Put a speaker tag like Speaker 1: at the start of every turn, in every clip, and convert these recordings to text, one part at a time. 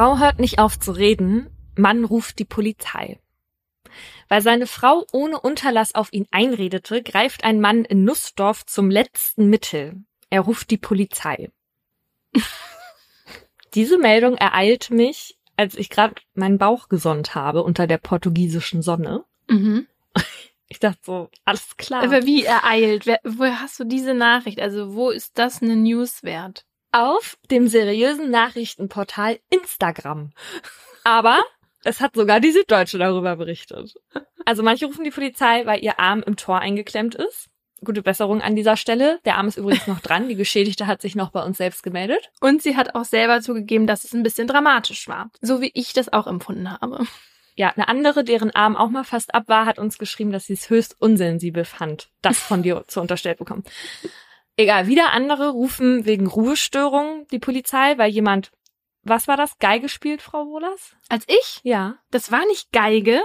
Speaker 1: Frau hört nicht auf zu reden, Mann ruft die Polizei. Weil seine Frau ohne Unterlass auf ihn einredete, greift ein Mann in Nussdorf zum letzten Mittel. Er ruft die Polizei. Diese Meldung ereilt mich, als ich gerade meinen Bauch gesonnt habe unter der portugiesischen Sonne.
Speaker 2: Mhm.
Speaker 1: Ich dachte so, alles klar.
Speaker 2: Aber wie ereilt? Woher hast du diese Nachricht? Also wo ist das eine News wert?
Speaker 1: Auf dem seriösen Nachrichtenportal Instagram. Aber es hat sogar die Süddeutsche darüber berichtet. Also manche rufen die Polizei, weil ihr Arm im Tor eingeklemmt ist. Gute Besserung an dieser Stelle. Der Arm ist übrigens noch dran. Die Geschädigte hat sich noch bei uns selbst gemeldet.
Speaker 2: Und sie hat auch selber zugegeben, dass es ein bisschen dramatisch war. So wie ich das auch empfunden habe.
Speaker 1: Ja, eine andere, deren Arm auch mal fast ab war, hat uns geschrieben, dass sie es höchst unsensibel fand, das von dir zu unterstellt bekommen. Egal, wieder andere rufen wegen Ruhestörung die Polizei, weil jemand, was war das, Geige spielt, Frau Wohlers?
Speaker 2: Als ich?
Speaker 1: Ja.
Speaker 2: Das war nicht Geige.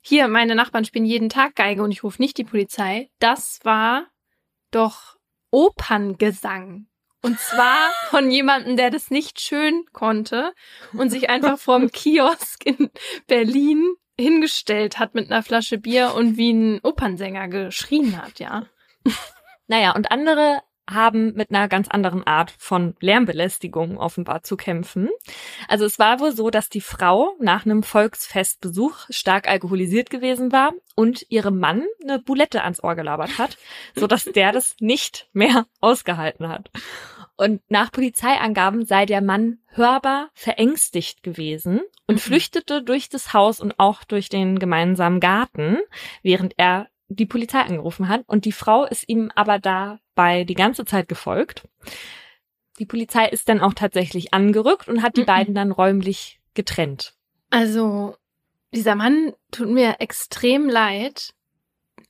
Speaker 2: Hier, meine Nachbarn spielen jeden Tag Geige und ich rufe nicht die Polizei. Das war doch Operngesang. Und zwar von jemandem, der das nicht schön konnte und sich einfach vorm Kiosk in Berlin hingestellt hat mit einer Flasche Bier und wie ein Opernsänger geschrien hat, ja.
Speaker 1: Naja, und andere haben mit einer ganz anderen Art von Lärmbelästigung offenbar zu kämpfen. Also es war wohl so, dass die Frau nach einem Volksfestbesuch stark alkoholisiert gewesen war und ihrem Mann eine Boulette ans Ohr gelabert hat, so dass der das nicht mehr ausgehalten hat. Und nach Polizeiangaben sei der Mann hörbar verängstigt gewesen und
Speaker 2: Mhm.
Speaker 1: flüchtete durch das Haus und auch durch den gemeinsamen Garten, während er die Polizei angerufen hat. Und die Frau ist ihm aber dabei die ganze Zeit gefolgt. Die Polizei ist dann auch tatsächlich angerückt und hat die
Speaker 2: Mhm.
Speaker 1: beiden dann räumlich getrennt.
Speaker 2: Also, dieser Mann tut mir extrem leid.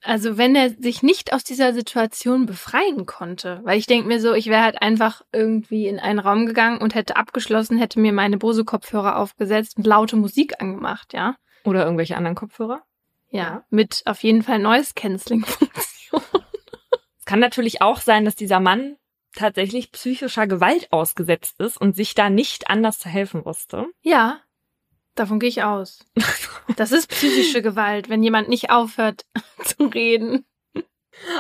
Speaker 2: Also, wenn er sich nicht aus dieser Situation befreien konnte, weil ich denke mir so, ich wäre halt einfach irgendwie in einen Raum gegangen und hätte abgeschlossen, hätte mir meine Bose-Kopfhörer aufgesetzt und laute Musik angemacht, ja?
Speaker 1: Oder irgendwelche anderen Kopfhörer.
Speaker 2: Ja, mit auf jeden Fall Noise-Canceling-Funktion.
Speaker 1: Es kann natürlich auch sein, dass dieser Mann tatsächlich psychischer Gewalt ausgesetzt ist und sich da nicht anders zu helfen wusste.
Speaker 2: Ja, davon gehe ich aus. Das ist psychische Gewalt, wenn jemand nicht aufhört zu reden.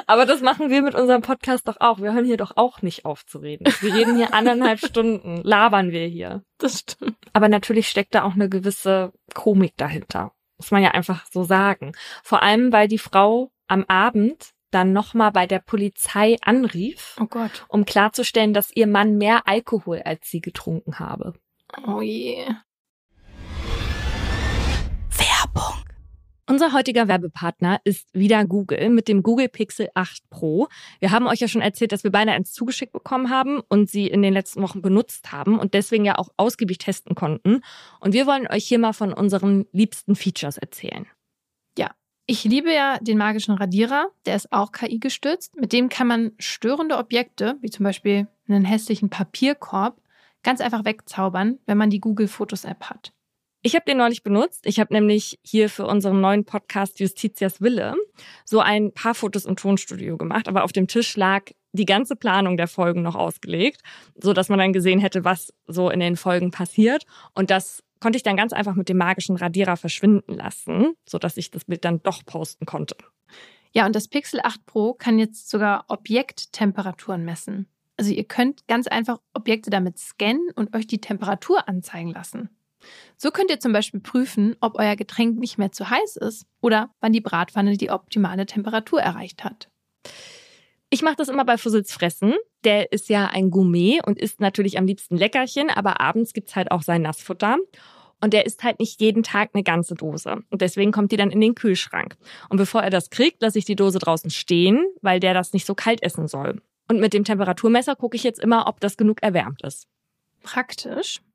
Speaker 1: Aber das machen wir mit unserem Podcast doch auch. Wir hören hier doch auch nicht auf zu reden. Wir reden hier anderthalb Stunden, labern wir hier.
Speaker 2: Das stimmt.
Speaker 1: Aber natürlich steckt da auch eine gewisse Komik dahinter. Muss man ja einfach so sagen. Vor allem, weil die Frau am Abend dann nochmal bei der Polizei anrief,
Speaker 2: Oh
Speaker 1: um klarzustellen, dass ihr Mann mehr Alkohol als sie getrunken habe.
Speaker 2: Oh je.
Speaker 1: Unser heutiger Werbepartner ist wieder Google mit dem Google Pixel 8 Pro. Wir haben euch ja schon erzählt, dass wir beide eins zugeschickt bekommen haben und sie in den letzten Wochen benutzt haben und deswegen ja auch ausgiebig testen konnten. Und wir wollen euch hier mal von unseren liebsten Features erzählen.
Speaker 2: Ich liebe ja den magischen Radierer, der ist auch KI gestützt. Mit dem kann man störende Objekte, wie zum Beispiel einen hässlichen Papierkorb, ganz einfach wegzaubern, wenn man die Google Fotos App hat.
Speaker 1: Ich habe den neulich benutzt. Ich habe nämlich hier für unseren neuen Podcast Justitias Wille so ein paar Fotos im Tonstudio gemacht, aber auf dem Tisch lag die ganze Planung der Folgen noch ausgelegt, so dass man dann gesehen hätte, was so in den Folgen passiert und das konnte ich dann ganz einfach mit dem magischen Radierer verschwinden lassen, so dass ich das Bild dann doch posten konnte.
Speaker 2: Ja, und das Pixel 8 Pro kann jetzt sogar Objekttemperaturen messen. Also ihr könnt ganz einfach Objekte damit scannen und euch die Temperatur anzeigen lassen. So könnt ihr zum Beispiel prüfen, ob euer Getränk nicht mehr zu heiß ist oder wann die Bratpfanne die optimale Temperatur erreicht hat.
Speaker 1: Ich mache das immer bei Fussels Fressen. Der ist ja ein Gourmet und isst natürlich am liebsten Leckerchen, aber abends gibt's halt auch sein Nassfutter. Und der isst halt nicht jeden Tag eine ganze Dose. Und deswegen kommt die dann in den Kühlschrank. Und bevor er das kriegt, lasse ich die Dose draußen stehen, weil der das nicht so kalt essen soll. Und mit dem Temperaturmesser gucke ich jetzt immer, ob das genug erwärmt ist.
Speaker 2: Praktisch.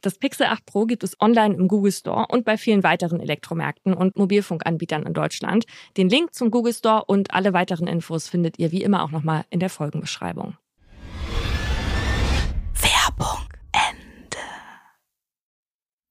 Speaker 1: Das Pixel 8 Pro gibt es online im Google Store und bei vielen weiteren Elektromärkten und Mobilfunkanbietern in Deutschland. Den Link zum Google Store und alle weiteren Infos findet ihr wie immer auch nochmal in der Folgenbeschreibung. Werbung Ende.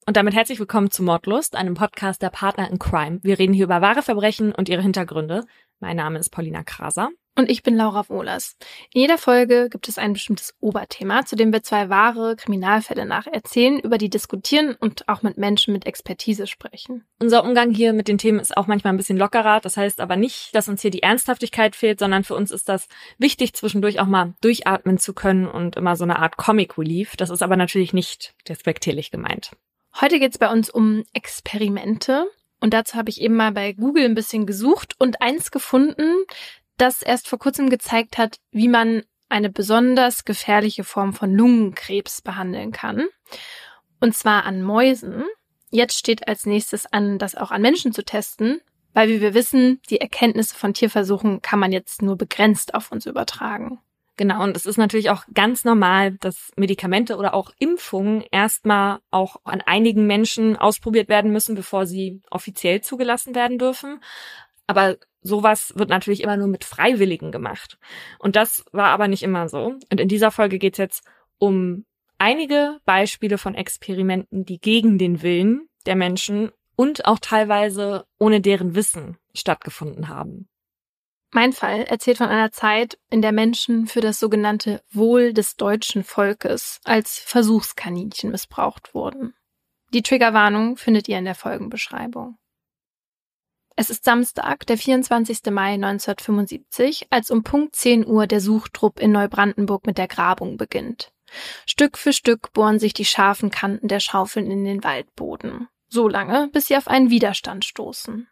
Speaker 1: Und damit herzlich willkommen zu Mordlust, einem Podcast der Partner in Crime. Wir reden hier über wahre Verbrechen und ihre Hintergründe. Mein Name ist Paulina Kraser.
Speaker 2: Und ich bin Laura Wohlers. In jeder Folge gibt es ein bestimmtes Oberthema, zu dem wir zwei wahre Kriminalfälle nacherzählen, über die diskutieren und auch mit Menschen mit Expertise sprechen.
Speaker 1: Unser Umgang hier mit den Themen ist auch manchmal ein bisschen lockerer. Das heißt aber nicht, dass uns hier die Ernsthaftigkeit fehlt, sondern für uns ist das wichtig, zwischendurch auch mal durchatmen zu können und immer so eine Art Comic Relief. Das ist aber natürlich nicht despektierlich gemeint.
Speaker 2: Heute geht es bei uns um Experimente. Und dazu habe ich eben mal bei Google ein bisschen gesucht und eins gefunden, das erst vor kurzem gezeigt hat, wie man eine besonders gefährliche Form von Lungenkrebs behandeln kann. Und zwar an Mäusen. Jetzt steht als nächstes an, das auch an Menschen zu testen, weil wie wir wissen, die Erkenntnisse von Tierversuchen kann man jetzt nur begrenzt auf uns übertragen.
Speaker 1: Genau, und es ist natürlich auch ganz normal, dass Medikamente oder auch Impfungen erstmal auch an einigen Menschen ausprobiert werden müssen, bevor sie offiziell zugelassen werden dürfen. Aber sowas wird natürlich immer nur mit Freiwilligen gemacht. Und das war aber nicht immer so. Und in dieser Folge geht es jetzt um einige Beispiele von Experimenten, die gegen den Willen der Menschen und auch teilweise ohne deren Wissen stattgefunden haben.
Speaker 2: Mein Fall erzählt von einer Zeit, in der Menschen für das sogenannte Wohl des deutschen Volkes als Versuchskaninchen missbraucht wurden. Die Triggerwarnung findet ihr in der Folgenbeschreibung. Es ist Samstag, der 24. Mai 1975, als um Punkt 10 Uhr der Suchtrupp in Neubrandenburg mit der Grabung beginnt. Stück für Stück bohren sich die scharfen Kanten der Schaufeln in den Waldboden. So lange, bis sie auf einen Widerstand stoßen.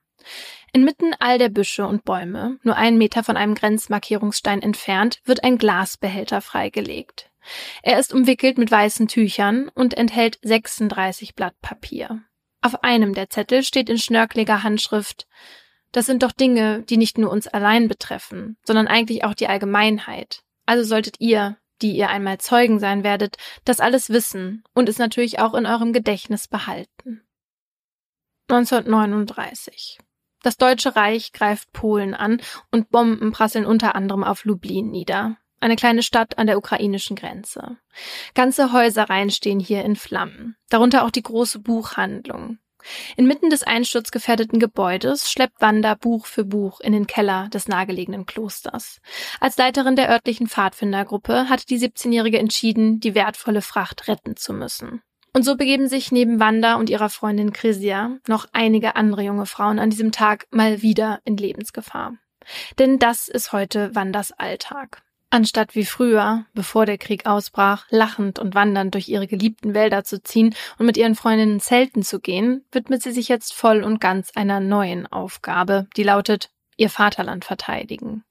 Speaker 2: Inmitten all der Büsche und Bäume, nur einen Meter von einem Grenzmarkierungsstein entfernt, wird ein Glasbehälter freigelegt. Er ist umwickelt mit weißen Tüchern und enthält 36 Blatt Papier. Auf einem der Zettel steht in schnörkeliger Handschrift Das sind doch Dinge, die nicht nur uns allein betreffen, sondern eigentlich auch die Allgemeinheit. Also solltet ihr, die ihr einmal Zeugen sein werdet, das alles wissen und es natürlich auch in eurem Gedächtnis behalten. 1939. Das Deutsche Reich greift Polen an und Bomben prasseln unter anderem auf Lublin nieder eine kleine Stadt an der ukrainischen Grenze. Ganze Häuserreihen stehen hier in Flammen, darunter auch die große Buchhandlung. Inmitten des einsturzgefährdeten Gebäudes schleppt Wanda Buch für Buch in den Keller des nahegelegenen Klosters. Als Leiterin der örtlichen Pfadfindergruppe hatte die 17-Jährige entschieden, die wertvolle Fracht retten zu müssen. Und so begeben sich neben Wanda und ihrer Freundin Chrisia noch einige andere junge Frauen an diesem Tag mal wieder in Lebensgefahr. Denn das ist heute Wandas Alltag. Anstatt wie früher, bevor der Krieg ausbrach, lachend und wandernd durch ihre geliebten Wälder zu ziehen und mit ihren Freundinnen Zelten zu gehen, widmet sie sich jetzt voll und ganz einer neuen Aufgabe, die lautet, ihr Vaterland verteidigen.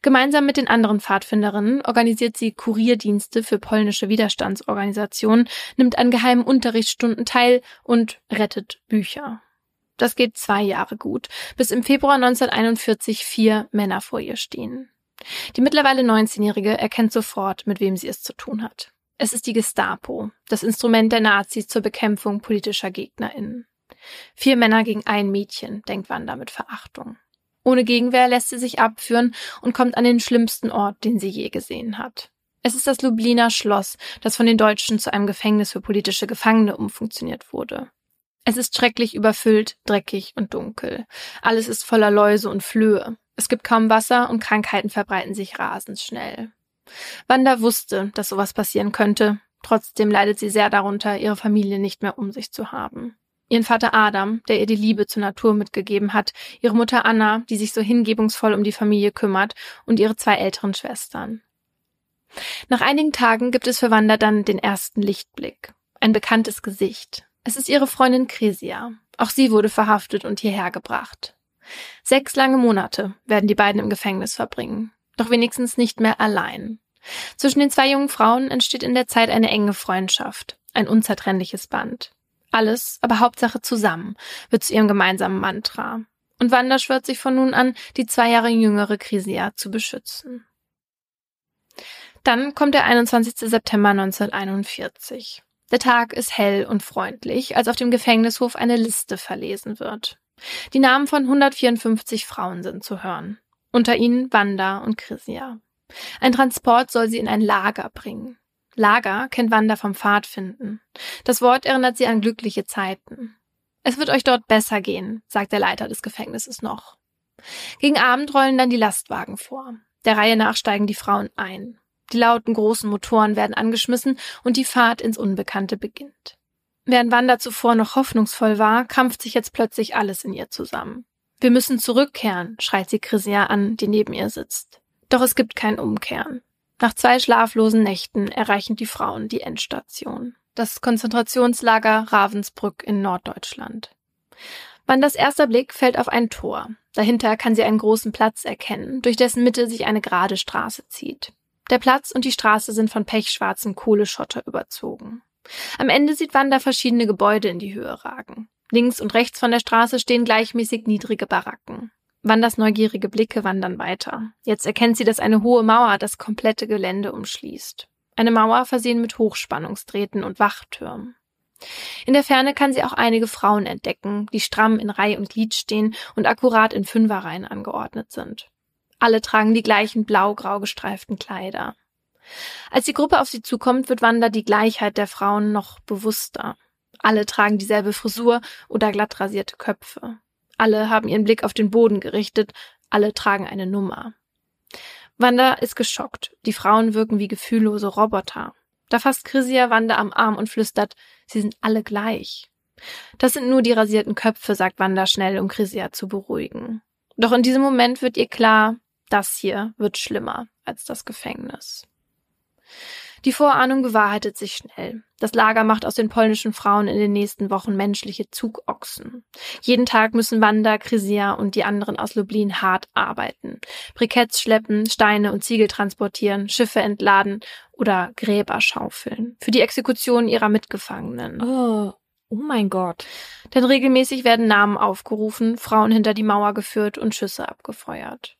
Speaker 2: Gemeinsam mit den anderen Pfadfinderinnen organisiert sie Kurierdienste für polnische Widerstandsorganisationen, nimmt an geheimen Unterrichtsstunden teil und rettet Bücher. Das geht zwei Jahre gut, bis im Februar 1941 vier Männer vor ihr stehen. Die mittlerweile 19-Jährige erkennt sofort, mit wem sie es zu tun hat. Es ist die Gestapo, das Instrument der Nazis zur Bekämpfung politischer GegnerInnen. Vier Männer gegen ein Mädchen, denkt Wanda mit Verachtung. Ohne Gegenwehr lässt sie sich abführen und kommt an den schlimmsten Ort, den sie je gesehen hat. Es ist das Lubliner Schloss, das von den Deutschen zu einem Gefängnis für politische Gefangene umfunktioniert wurde. Es ist schrecklich überfüllt, dreckig und dunkel. Alles ist voller Läuse und Flöhe. Es gibt kaum Wasser und Krankheiten verbreiten sich rasend schnell. Wanda wusste, dass sowas passieren könnte. Trotzdem leidet sie sehr darunter, ihre Familie nicht mehr um sich zu haben. Ihren Vater Adam, der ihr die Liebe zur Natur mitgegeben hat, ihre Mutter Anna, die sich so hingebungsvoll um die Familie kümmert, und ihre zwei älteren Schwestern. Nach einigen Tagen gibt es für Wanda dann den ersten Lichtblick. Ein bekanntes Gesicht. Es ist ihre Freundin Cresia. Auch sie wurde verhaftet und hierher gebracht. Sechs lange Monate werden die beiden im Gefängnis verbringen. Doch wenigstens nicht mehr allein. Zwischen den zwei jungen Frauen entsteht in der Zeit eine enge Freundschaft, ein unzertrennliches Band. Alles, aber Hauptsache zusammen, wird zu ihrem gemeinsamen Mantra. Und Wanda schwört sich von nun an, die zwei Jahre jüngere Crisia zu beschützen. Dann kommt der 21. September 1941. Der Tag ist hell und freundlich, als auf dem Gefängnishof eine Liste verlesen wird. Die Namen von 154 Frauen sind zu hören. Unter ihnen Wanda und Chrisia. Ein Transport soll sie in ein Lager bringen. Lager kennt Wanda vom Pfadfinden. Das Wort erinnert sie an glückliche Zeiten. Es wird euch dort besser gehen, sagt der Leiter des Gefängnisses noch. Gegen Abend rollen dann die Lastwagen vor. Der Reihe nach steigen die Frauen ein. Die lauten großen Motoren werden angeschmissen und die Fahrt ins Unbekannte beginnt. Während Wanda zuvor noch hoffnungsvoll war, krampft sich jetzt plötzlich alles in ihr zusammen. Wir müssen zurückkehren, schreit sie Chrisia an, die neben ihr sitzt. Doch es gibt kein Umkehren. Nach zwei schlaflosen Nächten erreichen die Frauen die Endstation. Das Konzentrationslager Ravensbrück in Norddeutschland. Wandas erster Blick fällt auf ein Tor. Dahinter kann sie einen großen Platz erkennen, durch dessen Mitte sich eine gerade Straße zieht. Der Platz und die Straße sind von pechschwarzem Kohleschotter überzogen. Am Ende sieht Wanda verschiedene Gebäude in die Höhe ragen. Links und rechts von der Straße stehen gleichmäßig niedrige Baracken. Wandas neugierige Blicke wandern weiter. Jetzt erkennt sie, dass eine hohe Mauer das komplette Gelände umschließt. Eine Mauer versehen mit Hochspannungsdrähten und Wachtürmen. In der Ferne kann sie auch einige Frauen entdecken, die stramm in Reihe und Glied stehen und akkurat in Fünferreihen angeordnet sind. Alle tragen die gleichen blau-grau gestreiften Kleider. Als die Gruppe auf sie zukommt, wird Wanda die Gleichheit der Frauen noch bewusster. Alle tragen dieselbe Frisur oder glatt rasierte Köpfe. Alle haben ihren Blick auf den Boden gerichtet, alle tragen eine Nummer. Wanda ist geschockt. Die Frauen wirken wie gefühllose Roboter. Da fasst Chrisia Wanda am Arm und flüstert, sie sind alle gleich. Das sind nur die rasierten Köpfe, sagt Wanda schnell, um Chrisia zu beruhigen. Doch in diesem Moment wird ihr klar, das hier wird schlimmer als das Gefängnis. Die Vorahnung bewahrheitet sich schnell. Das Lager macht aus den polnischen Frauen in den nächsten Wochen menschliche Zugochsen. Jeden Tag müssen Wanda, Krisia und die anderen aus Lublin hart arbeiten. Briketts schleppen, Steine und Ziegel transportieren, Schiffe entladen oder Gräber schaufeln. Für die Exekution ihrer Mitgefangenen.
Speaker 1: Oh. Oh mein Gott.
Speaker 2: Denn regelmäßig werden Namen aufgerufen, Frauen hinter die Mauer geführt und Schüsse abgefeuert.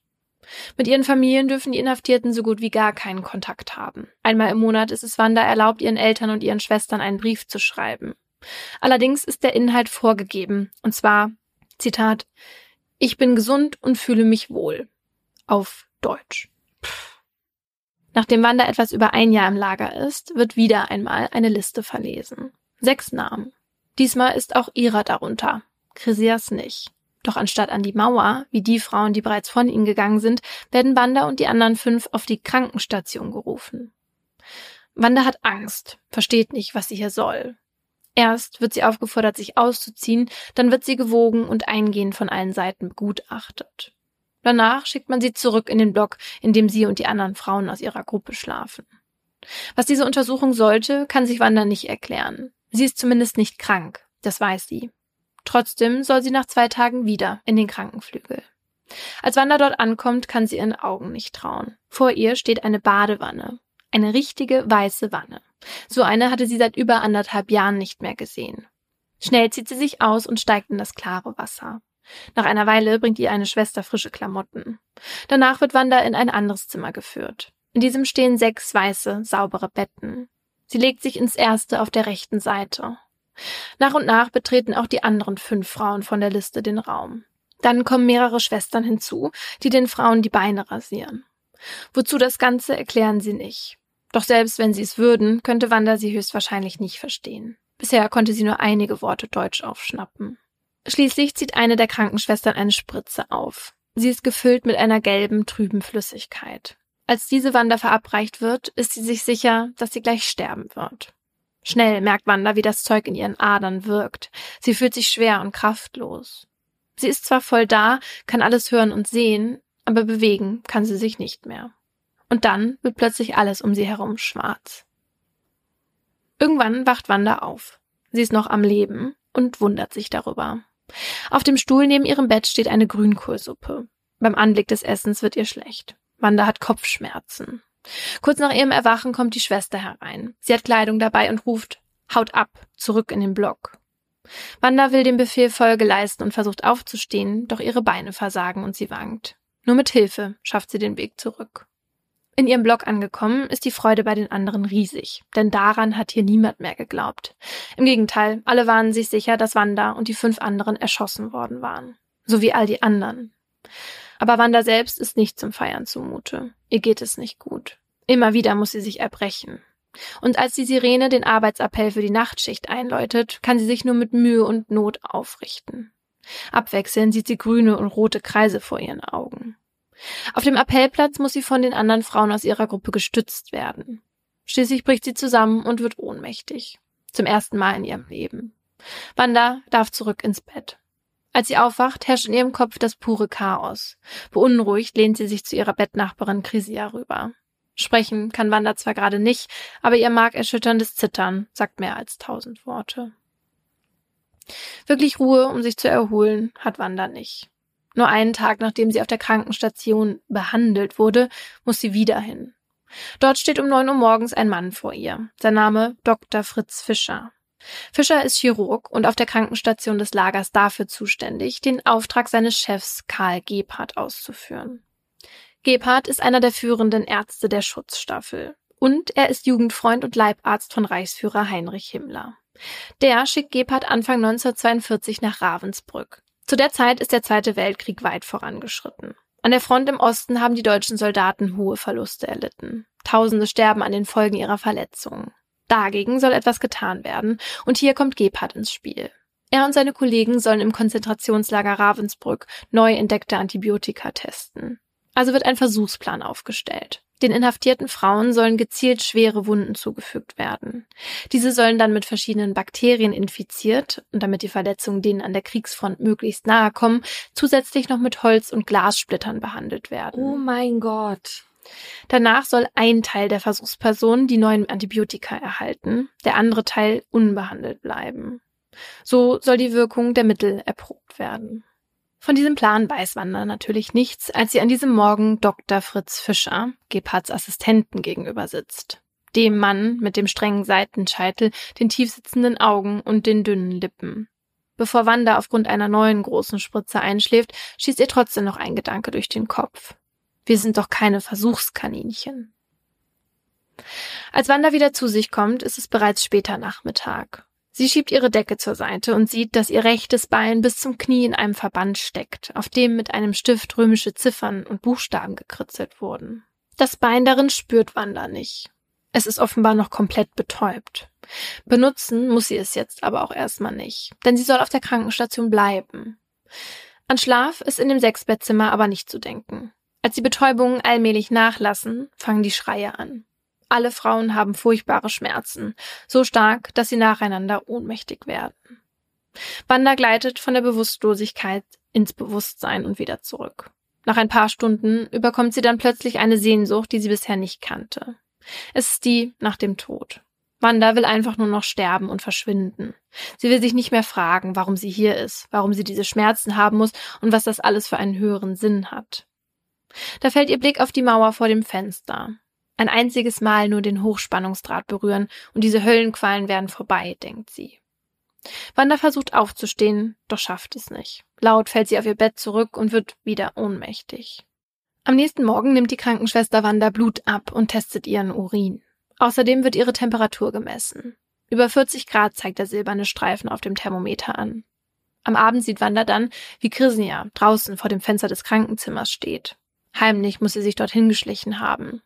Speaker 2: Mit ihren Familien dürfen die Inhaftierten so gut wie gar keinen Kontakt haben. Einmal im Monat ist es Wanda erlaubt, ihren Eltern und ihren Schwestern einen Brief zu schreiben. Allerdings ist der Inhalt vorgegeben, und zwar, Zitat, ich bin gesund und fühle mich wohl. Auf Deutsch. Nachdem Wanda etwas über ein Jahr im Lager ist, wird wieder einmal eine Liste verlesen. Sechs Namen. Diesmal ist auch ihrer darunter. Chrisias nicht. Doch anstatt an die Mauer, wie die Frauen, die bereits von ihnen gegangen sind, werden Wanda und die anderen fünf auf die Krankenstation gerufen. Wanda hat Angst, versteht nicht, was sie hier soll. Erst wird sie aufgefordert, sich auszuziehen, dann wird sie gewogen und eingehend von allen Seiten begutachtet. Danach schickt man sie zurück in den Block, in dem sie und die anderen Frauen aus ihrer Gruppe schlafen. Was diese Untersuchung sollte, kann sich Wanda nicht erklären. Sie ist zumindest nicht krank, das weiß sie. Trotzdem soll sie nach zwei Tagen wieder in den Krankenflügel. Als Wanda dort ankommt, kann sie ihren Augen nicht trauen. Vor ihr steht eine Badewanne. Eine richtige weiße Wanne. So eine hatte sie seit über anderthalb Jahren nicht mehr gesehen. Schnell zieht sie sich aus und steigt in das klare Wasser. Nach einer Weile bringt ihr eine Schwester frische Klamotten. Danach wird Wanda in ein anderes Zimmer geführt. In diesem stehen sechs weiße, saubere Betten. Sie legt sich ins erste auf der rechten Seite. Nach und nach betreten auch die anderen fünf Frauen von der Liste den Raum. Dann kommen mehrere Schwestern hinzu, die den Frauen die Beine rasieren. Wozu das Ganze erklären sie nicht. Doch selbst wenn sie es würden, könnte Wanda sie höchstwahrscheinlich nicht verstehen. Bisher konnte sie nur einige Worte Deutsch aufschnappen. Schließlich zieht eine der Krankenschwestern eine Spritze auf. Sie ist gefüllt mit einer gelben, trüben Flüssigkeit. Als diese Wanda verabreicht wird, ist sie sich sicher, dass sie gleich sterben wird. Schnell merkt Wanda, wie das Zeug in ihren Adern wirkt. Sie fühlt sich schwer und kraftlos. Sie ist zwar voll da, kann alles hören und sehen, aber bewegen kann sie sich nicht mehr. Und dann wird plötzlich alles um sie herum schwarz. Irgendwann wacht Wanda auf. Sie ist noch am Leben und wundert sich darüber. Auf dem Stuhl neben ihrem Bett steht eine Grünkohlsuppe. Beim Anblick des Essens wird ihr schlecht. Wanda hat Kopfschmerzen. Kurz nach ihrem Erwachen kommt die Schwester herein. Sie hat Kleidung dabei und ruft Haut ab, zurück in den Block. Wanda will dem Befehl Folge leisten und versucht aufzustehen, doch ihre Beine versagen und sie wankt. Nur mit Hilfe schafft sie den Weg zurück. In ihrem Blog angekommen, ist die Freude bei den anderen riesig, denn daran hat hier niemand mehr geglaubt. Im Gegenteil, alle waren sich sicher, dass Wanda und die fünf anderen erschossen worden waren. So wie all die anderen. Aber Wanda selbst ist nicht zum Feiern zumute. Ihr geht es nicht gut. Immer wieder muss sie sich erbrechen. Und als die Sirene den Arbeitsappell für die Nachtschicht einläutet, kann sie sich nur mit Mühe und Not aufrichten. Abwechselnd sieht sie grüne und rote Kreise vor ihren Augen. Auf dem Appellplatz muss sie von den anderen Frauen aus ihrer Gruppe gestützt werden. Schließlich bricht sie zusammen und wird ohnmächtig. Zum ersten Mal in ihrem Leben. Wanda darf zurück ins Bett. Als sie aufwacht, herrscht in ihrem Kopf das pure Chaos. Beunruhigt lehnt sie sich zu ihrer Bettnachbarin Crisia rüber. Sprechen kann Wanda zwar gerade nicht, aber ihr markerschütterndes Zittern sagt mehr als tausend Worte. Wirklich Ruhe, um sich zu erholen, hat Wanda nicht. Nur einen Tag nachdem sie auf der Krankenstation behandelt wurde, muss sie wieder hin. Dort steht um neun Uhr morgens ein Mann vor ihr. Sein Name Dr. Fritz Fischer. Fischer ist Chirurg und auf der Krankenstation des Lagers dafür zuständig, den Auftrag seines Chefs Karl Gebhardt auszuführen. Gebhardt ist einer der führenden Ärzte der Schutzstaffel und er ist Jugendfreund und Leibarzt von Reichsführer Heinrich Himmler. Der schickt Gebhardt Anfang 1942 nach Ravensbrück. Zu der Zeit ist der Zweite Weltkrieg weit vorangeschritten. An der Front im Osten haben die deutschen Soldaten hohe Verluste erlitten. Tausende sterben an den Folgen ihrer Verletzungen. Dagegen soll etwas getan werden, und hier kommt Gebhardt ins Spiel. Er und seine Kollegen sollen im Konzentrationslager Ravensbrück neu entdeckte Antibiotika testen. Also wird ein Versuchsplan aufgestellt. Den inhaftierten Frauen sollen gezielt schwere Wunden zugefügt werden. Diese sollen dann mit verschiedenen Bakterien infiziert und damit die Verletzungen denen an der Kriegsfront möglichst nahe kommen, zusätzlich noch mit Holz- und Glassplittern behandelt werden.
Speaker 1: Oh mein Gott.
Speaker 2: Danach soll ein Teil der Versuchspersonen die neuen Antibiotika erhalten, der andere Teil unbehandelt bleiben. So soll die Wirkung der Mittel erprobt werden. Von diesem Plan weiß Wanda natürlich nichts, als sie an diesem Morgen Dr. Fritz Fischer, Gebhards Assistenten, gegenüber sitzt. Dem Mann mit dem strengen Seitenscheitel, den tiefsitzenden Augen und den dünnen Lippen. Bevor Wanda aufgrund einer neuen großen Spritze einschläft, schießt ihr trotzdem noch ein Gedanke durch den Kopf. Wir sind doch keine Versuchskaninchen. Als Wanda wieder zu sich kommt, ist es bereits später Nachmittag. Sie schiebt ihre Decke zur Seite und sieht, dass ihr rechtes Bein bis zum Knie in einem Verband steckt, auf dem mit einem Stift römische Ziffern und Buchstaben gekritzelt wurden. Das Bein darin spürt Wanda nicht. Es ist offenbar noch komplett betäubt. Benutzen muss sie es jetzt aber auch erstmal nicht, denn sie soll auf der Krankenstation bleiben. An Schlaf ist in dem Sechsbettzimmer aber nicht zu denken. Als die Betäubungen allmählich nachlassen, fangen die Schreie an. Alle Frauen haben furchtbare Schmerzen, so stark, dass sie nacheinander ohnmächtig werden. Wanda gleitet von der Bewusstlosigkeit ins Bewusstsein und wieder zurück. Nach ein paar Stunden überkommt sie dann plötzlich eine Sehnsucht, die sie bisher nicht kannte. Es ist die nach dem Tod. Wanda will einfach nur noch sterben und verschwinden. Sie will sich nicht mehr fragen, warum sie hier ist, warum sie diese Schmerzen haben muss und was das alles für einen höheren Sinn hat. Da fällt ihr Blick auf die Mauer vor dem Fenster. Ein einziges Mal nur den Hochspannungsdraht berühren und diese Höllenqualen werden vorbei, denkt sie. Wanda versucht aufzustehen, doch schafft es nicht. Laut fällt sie auf ihr Bett zurück und wird wieder ohnmächtig. Am nächsten Morgen nimmt die Krankenschwester Wanda Blut ab und testet ihren Urin. Außerdem wird ihre Temperatur gemessen. Über 40 Grad zeigt der silberne Streifen auf dem Thermometer an. Am Abend sieht Wanda dann, wie Krisnia draußen vor dem Fenster des Krankenzimmers steht. Heimlich muss sie sich dorthin geschlichen haben.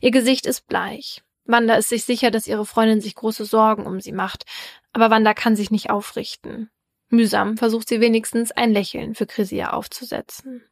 Speaker 2: Ihr Gesicht ist bleich. Wanda ist sich sicher, dass ihre Freundin sich große Sorgen um sie macht, aber Wanda kann sich nicht aufrichten. Mühsam versucht sie wenigstens ein Lächeln für Crisia aufzusetzen.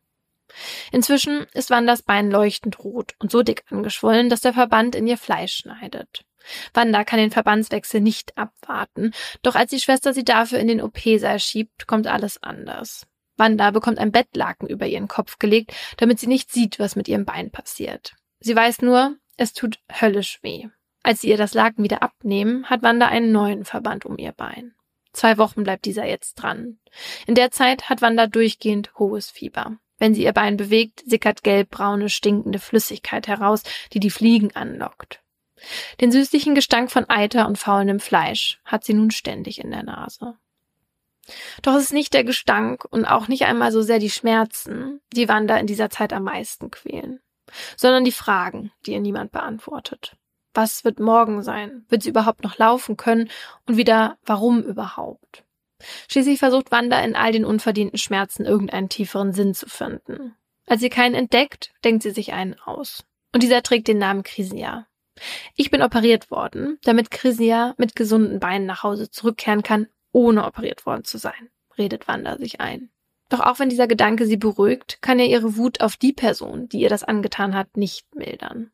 Speaker 2: Inzwischen ist Wandas Bein leuchtend rot und so dick angeschwollen, dass der Verband in ihr Fleisch schneidet. Wanda kann den Verbandswechsel nicht abwarten, doch als die Schwester sie dafür in den OP-Saal schiebt, kommt alles anders. Wanda bekommt ein Bettlaken über ihren Kopf gelegt, damit sie nicht sieht, was mit ihrem Bein passiert. Sie weiß nur, es tut höllisch weh. Als sie ihr das Laken wieder abnehmen, hat Wanda einen neuen Verband um ihr Bein. Zwei Wochen bleibt dieser jetzt dran. In der Zeit hat Wanda durchgehend hohes Fieber. Wenn sie ihr Bein bewegt, sickert gelbbraune, stinkende Flüssigkeit heraus, die die Fliegen anlockt. Den süßlichen Gestank von Eiter und faulendem Fleisch hat sie nun ständig in der Nase. Doch es ist nicht der Gestank und auch nicht einmal so sehr die Schmerzen, die Wanda in dieser Zeit am meisten quälen. sondern die Fragen, die ihr niemand beantwortet. Was wird morgen sein? Wird sie überhaupt noch laufen können? Und wieder, warum überhaupt? Schließlich versucht Wanda in all den unverdienten Schmerzen irgendeinen tieferen Sinn zu finden. Als sie keinen entdeckt, denkt sie sich einen aus. Und dieser trägt den Namen Krisia. Ich bin operiert worden, damit Krisia mit gesunden Beinen nach Hause zurückkehren kann, ohne operiert worden zu sein, redet Wanda sich ein. Doch auch wenn dieser Gedanke sie beruhigt, kann er ihre Wut auf die Person, die ihr das angetan hat, nicht mildern.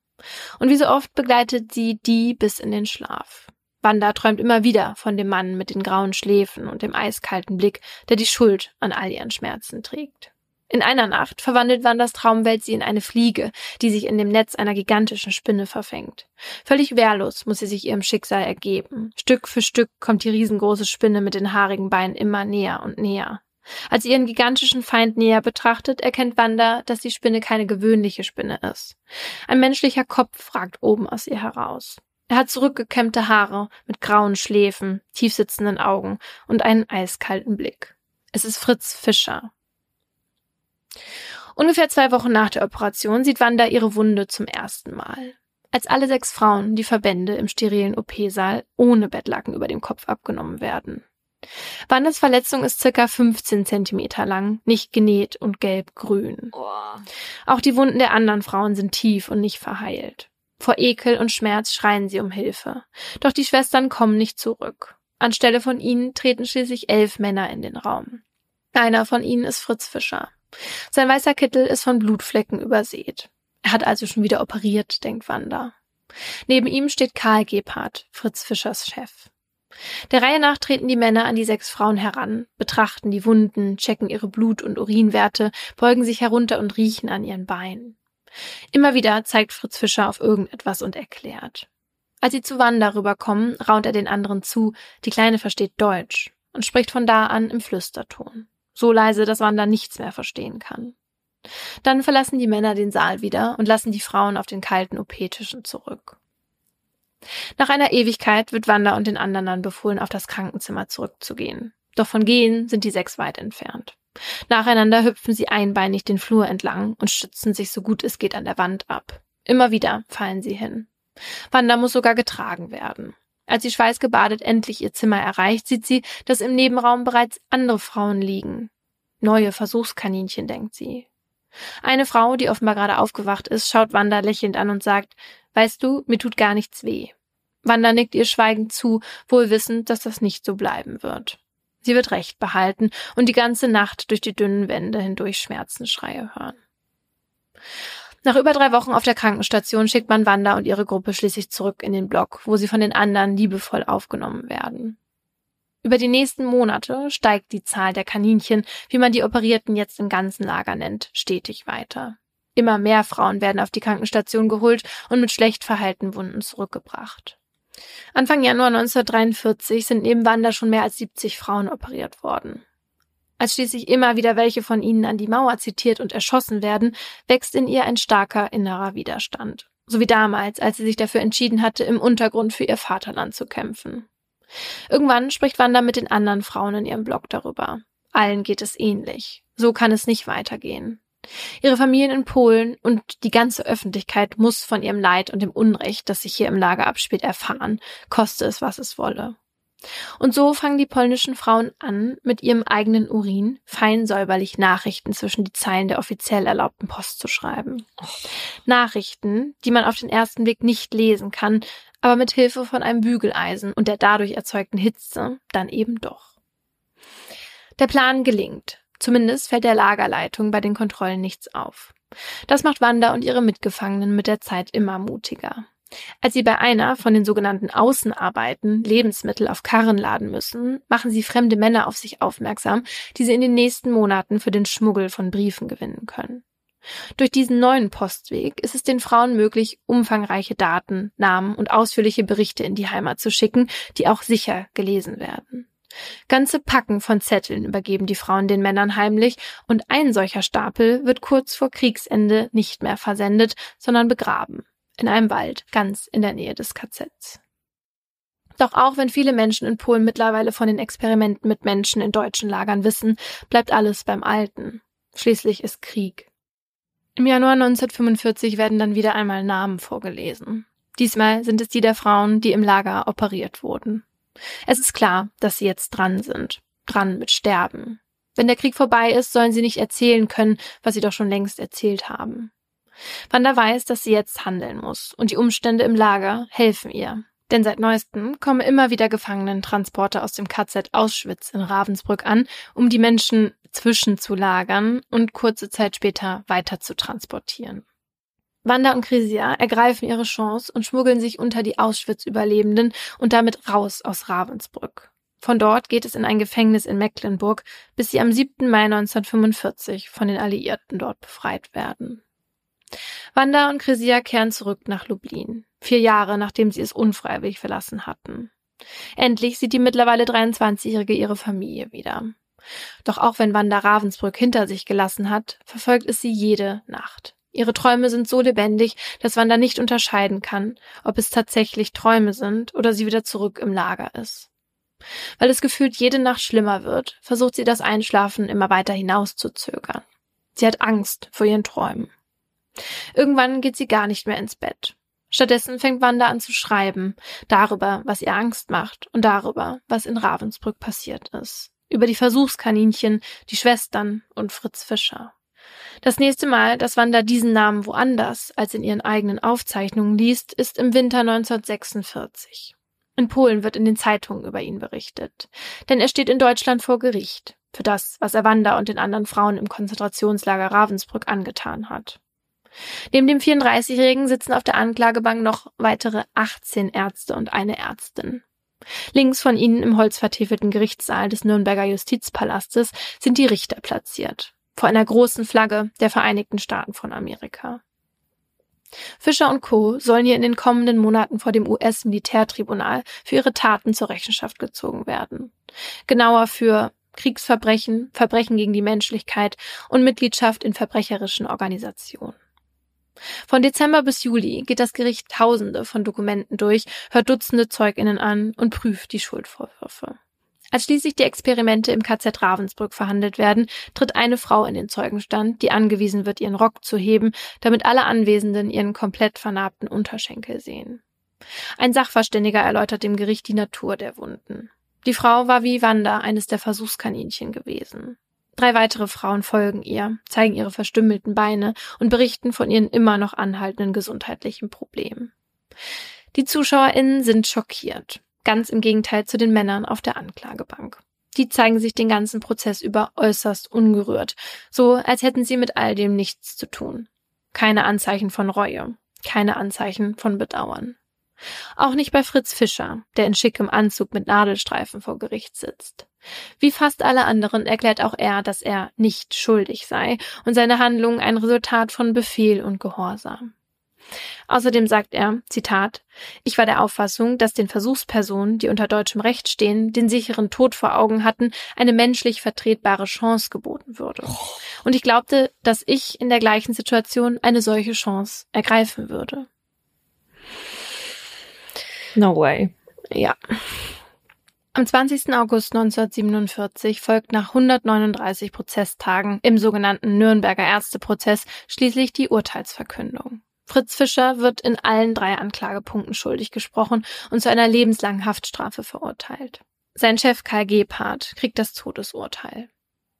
Speaker 2: Und wie so oft begleitet sie die bis in den Schlaf. Wanda träumt immer wieder von dem Mann mit den grauen Schläfen und dem eiskalten Blick, der die Schuld an all ihren Schmerzen trägt. In einer Nacht verwandelt Wandas Traumwelt sie in eine Fliege, die sich in dem Netz einer gigantischen Spinne verfängt. Völlig wehrlos muss sie sich ihrem Schicksal ergeben. Stück für Stück kommt die riesengroße Spinne mit den haarigen Beinen immer näher und näher. Als sie ihren gigantischen Feind näher betrachtet, erkennt Wanda, dass die Spinne keine gewöhnliche Spinne ist. Ein menschlicher Kopf ragt oben aus ihr heraus. Er hat zurückgekämmte Haare mit grauen Schläfen, tiefsitzenden Augen und einen eiskalten Blick. Es ist Fritz Fischer. Ungefähr zwei Wochen nach der Operation sieht Wanda ihre Wunde zum ersten Mal. Als alle sechs Frauen die Verbände im sterilen OP-Saal ohne Bettlaken über dem Kopf abgenommen werden. Wandas Verletzung ist circa 15 Zentimeter lang, nicht genäht und gelb-grün. Oh. Auch die Wunden der anderen Frauen sind tief und nicht verheilt. Vor Ekel und Schmerz schreien sie um Hilfe. Doch die Schwestern kommen nicht zurück. Anstelle von ihnen treten schließlich elf Männer in den Raum. Einer von ihnen ist Fritz Fischer. Sein weißer Kittel ist von Blutflecken übersät. Er hat also schon wieder operiert, denkt Wanda. Neben ihm steht Karl Gebhardt, Fritz Fischers Chef. Der Reihe nach treten die Männer an die sechs Frauen heran, betrachten die Wunden, checken ihre Blut- und Urinwerte, beugen sich herunter und riechen an ihren Beinen. Immer wieder zeigt Fritz Fischer auf irgendetwas und erklärt. Als sie zu Wanda rüberkommen, raunt er den anderen zu, die Kleine versteht Deutsch und spricht von da an im Flüsterton. So leise, dass Wanda nichts mehr verstehen kann. Dann verlassen die Männer den Saal wieder und lassen die Frauen auf den kalten OP-Tischen zurück. Nach einer Ewigkeit wird Wanda und den anderen dann befohlen, auf das Krankenzimmer zurückzugehen. Doch von gehen sind die sechs weit entfernt. Nacheinander hüpfen sie einbeinig den Flur entlang und stützen sich so gut es geht an der Wand ab. Immer wieder fallen sie hin. Wanda muss sogar getragen werden. Als sie schweißgebadet endlich ihr Zimmer erreicht, sieht sie, dass im Nebenraum bereits andere Frauen liegen. Neue Versuchskaninchen, denkt sie. Eine Frau, die offenbar gerade aufgewacht ist, schaut Wanda lächelnd an und sagt, Weißt du, mir tut gar nichts weh. Wanda nickt ihr schweigend zu, wohl wissend, dass das nicht so bleiben wird. Sie wird Recht behalten und die ganze Nacht durch die dünnen Wände hindurch Schmerzensschreie hören. Nach über drei Wochen auf der Krankenstation schickt man Wanda und ihre Gruppe schließlich zurück in den Block, wo sie von den anderen liebevoll aufgenommen werden. Über die nächsten Monate steigt die Zahl der Kaninchen, wie man die Operierten jetzt im ganzen Lager nennt, stetig weiter. Immer mehr Frauen werden auf die Krankenstation geholt und mit schlecht verheilten Wunden zurückgebracht. Anfang Januar 1943 sind neben Wanda schon mehr als 70 Frauen operiert worden. Als schließlich immer wieder welche von ihnen an die Mauer zitiert und erschossen werden, wächst in ihr ein starker innerer Widerstand. So wie damals, als sie sich dafür entschieden hatte, im Untergrund für ihr Vaterland zu kämpfen. Irgendwann spricht Wanda mit den anderen Frauen in ihrem Blog darüber. Allen geht es ähnlich. So kann es nicht weitergehen. Ihre Familien in Polen und die ganze Öffentlichkeit muss von ihrem Leid und dem Unrecht, das sich hier im Lager abspielt, erfahren, koste es, was es wolle. Und so fangen die polnischen Frauen an, mit ihrem eigenen Urin fein säuberlich Nachrichten zwischen die Zeilen der offiziell erlaubten Post zu schreiben. Nachrichten, die man auf den ersten Blick nicht lesen kann, aber mit Hilfe von einem Bügeleisen und der dadurch erzeugten Hitze dann eben doch. Der Plan gelingt. Zumindest fällt der Lagerleitung bei den Kontrollen nichts auf. Das macht Wanda und ihre Mitgefangenen mit der Zeit immer mutiger. Als sie bei einer von den sogenannten Außenarbeiten Lebensmittel auf Karren laden müssen, machen sie fremde Männer auf sich aufmerksam, die sie in den nächsten Monaten für den Schmuggel von Briefen gewinnen können. Durch diesen neuen Postweg ist es den Frauen möglich, umfangreiche Daten, Namen und ausführliche Berichte in die Heimat zu schicken, die auch sicher gelesen werden. Ganze Packen von Zetteln übergeben die Frauen den Männern heimlich, und ein solcher Stapel wird kurz vor Kriegsende nicht mehr versendet, sondern begraben. In einem Wald, ganz in der Nähe des KZs. Doch auch wenn viele Menschen in Polen mittlerweile von den Experimenten mit Menschen in deutschen Lagern wissen, bleibt alles beim Alten. Schließlich ist Krieg. Im Januar 1945 werden dann wieder einmal Namen vorgelesen. Diesmal sind es die der Frauen, die im Lager operiert wurden. Es ist klar, dass sie jetzt dran sind. Dran mit Sterben. Wenn der Krieg vorbei ist, sollen sie nicht erzählen können, was sie doch schon längst erzählt haben. Wanda weiß, dass sie jetzt handeln muss, und die Umstände im Lager helfen ihr. Denn seit neuestem kommen immer wieder Gefangenentransporte aus dem KZ Auschwitz in Ravensbrück an, um die Menschen zwischenzulagern und kurze Zeit später weiter zu transportieren. Wanda und Krisia ergreifen ihre Chance und schmuggeln sich unter die Auschwitz-Überlebenden und damit raus aus Ravensbrück. Von dort geht es in ein Gefängnis in Mecklenburg, bis sie am 7. Mai 1945 von den Alliierten dort befreit werden. Wanda und Krisia kehren zurück nach Lublin, vier Jahre nachdem sie es unfreiwillig verlassen hatten. Endlich sieht die mittlerweile 23-Jährige ihre Familie wieder. Doch auch wenn Wanda Ravensbrück hinter sich gelassen hat, verfolgt es sie jede Nacht. Ihre Träume sind so lebendig, dass Wanda nicht unterscheiden kann, ob es tatsächlich Träume sind oder sie wieder zurück im Lager ist. Weil es gefühlt jede Nacht schlimmer wird, versucht sie das Einschlafen immer weiter hinauszuzögern. Sie hat Angst vor ihren Träumen. Irgendwann geht sie gar nicht mehr ins Bett. Stattdessen fängt Wanda an zu schreiben, darüber, was ihr Angst macht und darüber, was in Ravensbrück passiert ist. Über die Versuchskaninchen, die Schwestern und Fritz Fischer. Das nächste Mal, dass Wanda diesen Namen woanders als in ihren eigenen Aufzeichnungen liest, ist im Winter 1946. In Polen wird in den Zeitungen über ihn berichtet. Denn er steht in Deutschland vor Gericht für das, was er Wanda und den anderen Frauen im Konzentrationslager Ravensbrück angetan hat. Neben dem 34-Jährigen sitzen auf der Anklagebank noch weitere 18 Ärzte und eine Ärztin. Links von ihnen im holzvertäfelten Gerichtssaal des Nürnberger Justizpalastes sind die Richter platziert, vor einer großen Flagge der Vereinigten Staaten von Amerika. Fischer und Co. sollen hier in den kommenden Monaten vor dem US-Militärtribunal für ihre Taten zur Rechenschaft gezogen werden. Genauer für Kriegsverbrechen, Verbrechen gegen die Menschlichkeit und Mitgliedschaft in verbrecherischen Organisationen. Von Dezember bis Juli geht das Gericht Tausende von Dokumenten durch, hört Dutzende Zeuginnen an und prüft die Schuldvorwürfe. Als schließlich die Experimente im KZ Ravensbrück verhandelt werden, tritt eine Frau in den Zeugenstand, die angewiesen wird, ihren Rock zu heben, damit alle Anwesenden ihren komplett vernarbten Unterschenkel sehen. Ein Sachverständiger erläutert dem Gericht die Natur der Wunden. Die Frau war wie Wanda eines der Versuchskaninchen gewesen. Drei weitere Frauen folgen ihr, zeigen ihre verstümmelten Beine und berichten von ihren immer noch anhaltenden gesundheitlichen Problemen. Die ZuschauerInnen sind schockiert. Ganz im Gegenteil zu den Männern auf der Anklagebank. Die zeigen sich den ganzen Prozess über äußerst ungerührt, so als hätten sie mit all dem nichts zu tun. Keine Anzeichen von Reue, keine Anzeichen von Bedauern. Auch nicht bei Fritz Fischer, der in schickem Anzug mit Nadelstreifen vor Gericht sitzt. Wie fast alle anderen erklärt auch er, dass er nicht schuldig sei und seine Handlung ein Resultat von Befehl und Gehorsam. Außerdem sagt er, Zitat, ich war der Auffassung, dass den Versuchspersonen, die unter deutschem Recht stehen, den sicheren Tod vor Augen hatten, eine menschlich vertretbare Chance geboten würde. Und ich glaubte, dass ich in der gleichen Situation eine solche Chance ergreifen würde.
Speaker 1: No way.
Speaker 2: Ja. Am 20. August 1947 folgt nach 139 Prozesstagen im sogenannten Nürnberger Ärzteprozess schließlich die Urteilsverkündung. Fritz Fischer wird in allen drei Anklagepunkten schuldig gesprochen und zu einer lebenslangen Haftstrafe verurteilt. Sein Chef Karl Gebhardt kriegt das Todesurteil.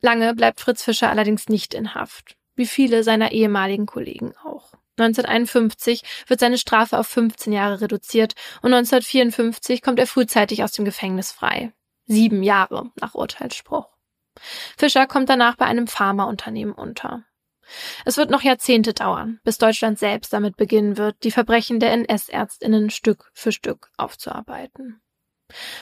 Speaker 2: Lange bleibt Fritz Fischer allerdings nicht in Haft, wie viele seiner ehemaligen Kollegen auch. 1951 wird seine Strafe auf 15 Jahre reduziert und 1954 kommt er frühzeitig aus dem Gefängnis frei. Sieben Jahre nach Urteilsspruch. Fischer kommt danach bei einem Pharmaunternehmen unter. Es wird noch Jahrzehnte dauern, bis Deutschland selbst damit beginnen wird, die Verbrechen der NS-Ärztinnen Stück für Stück aufzuarbeiten.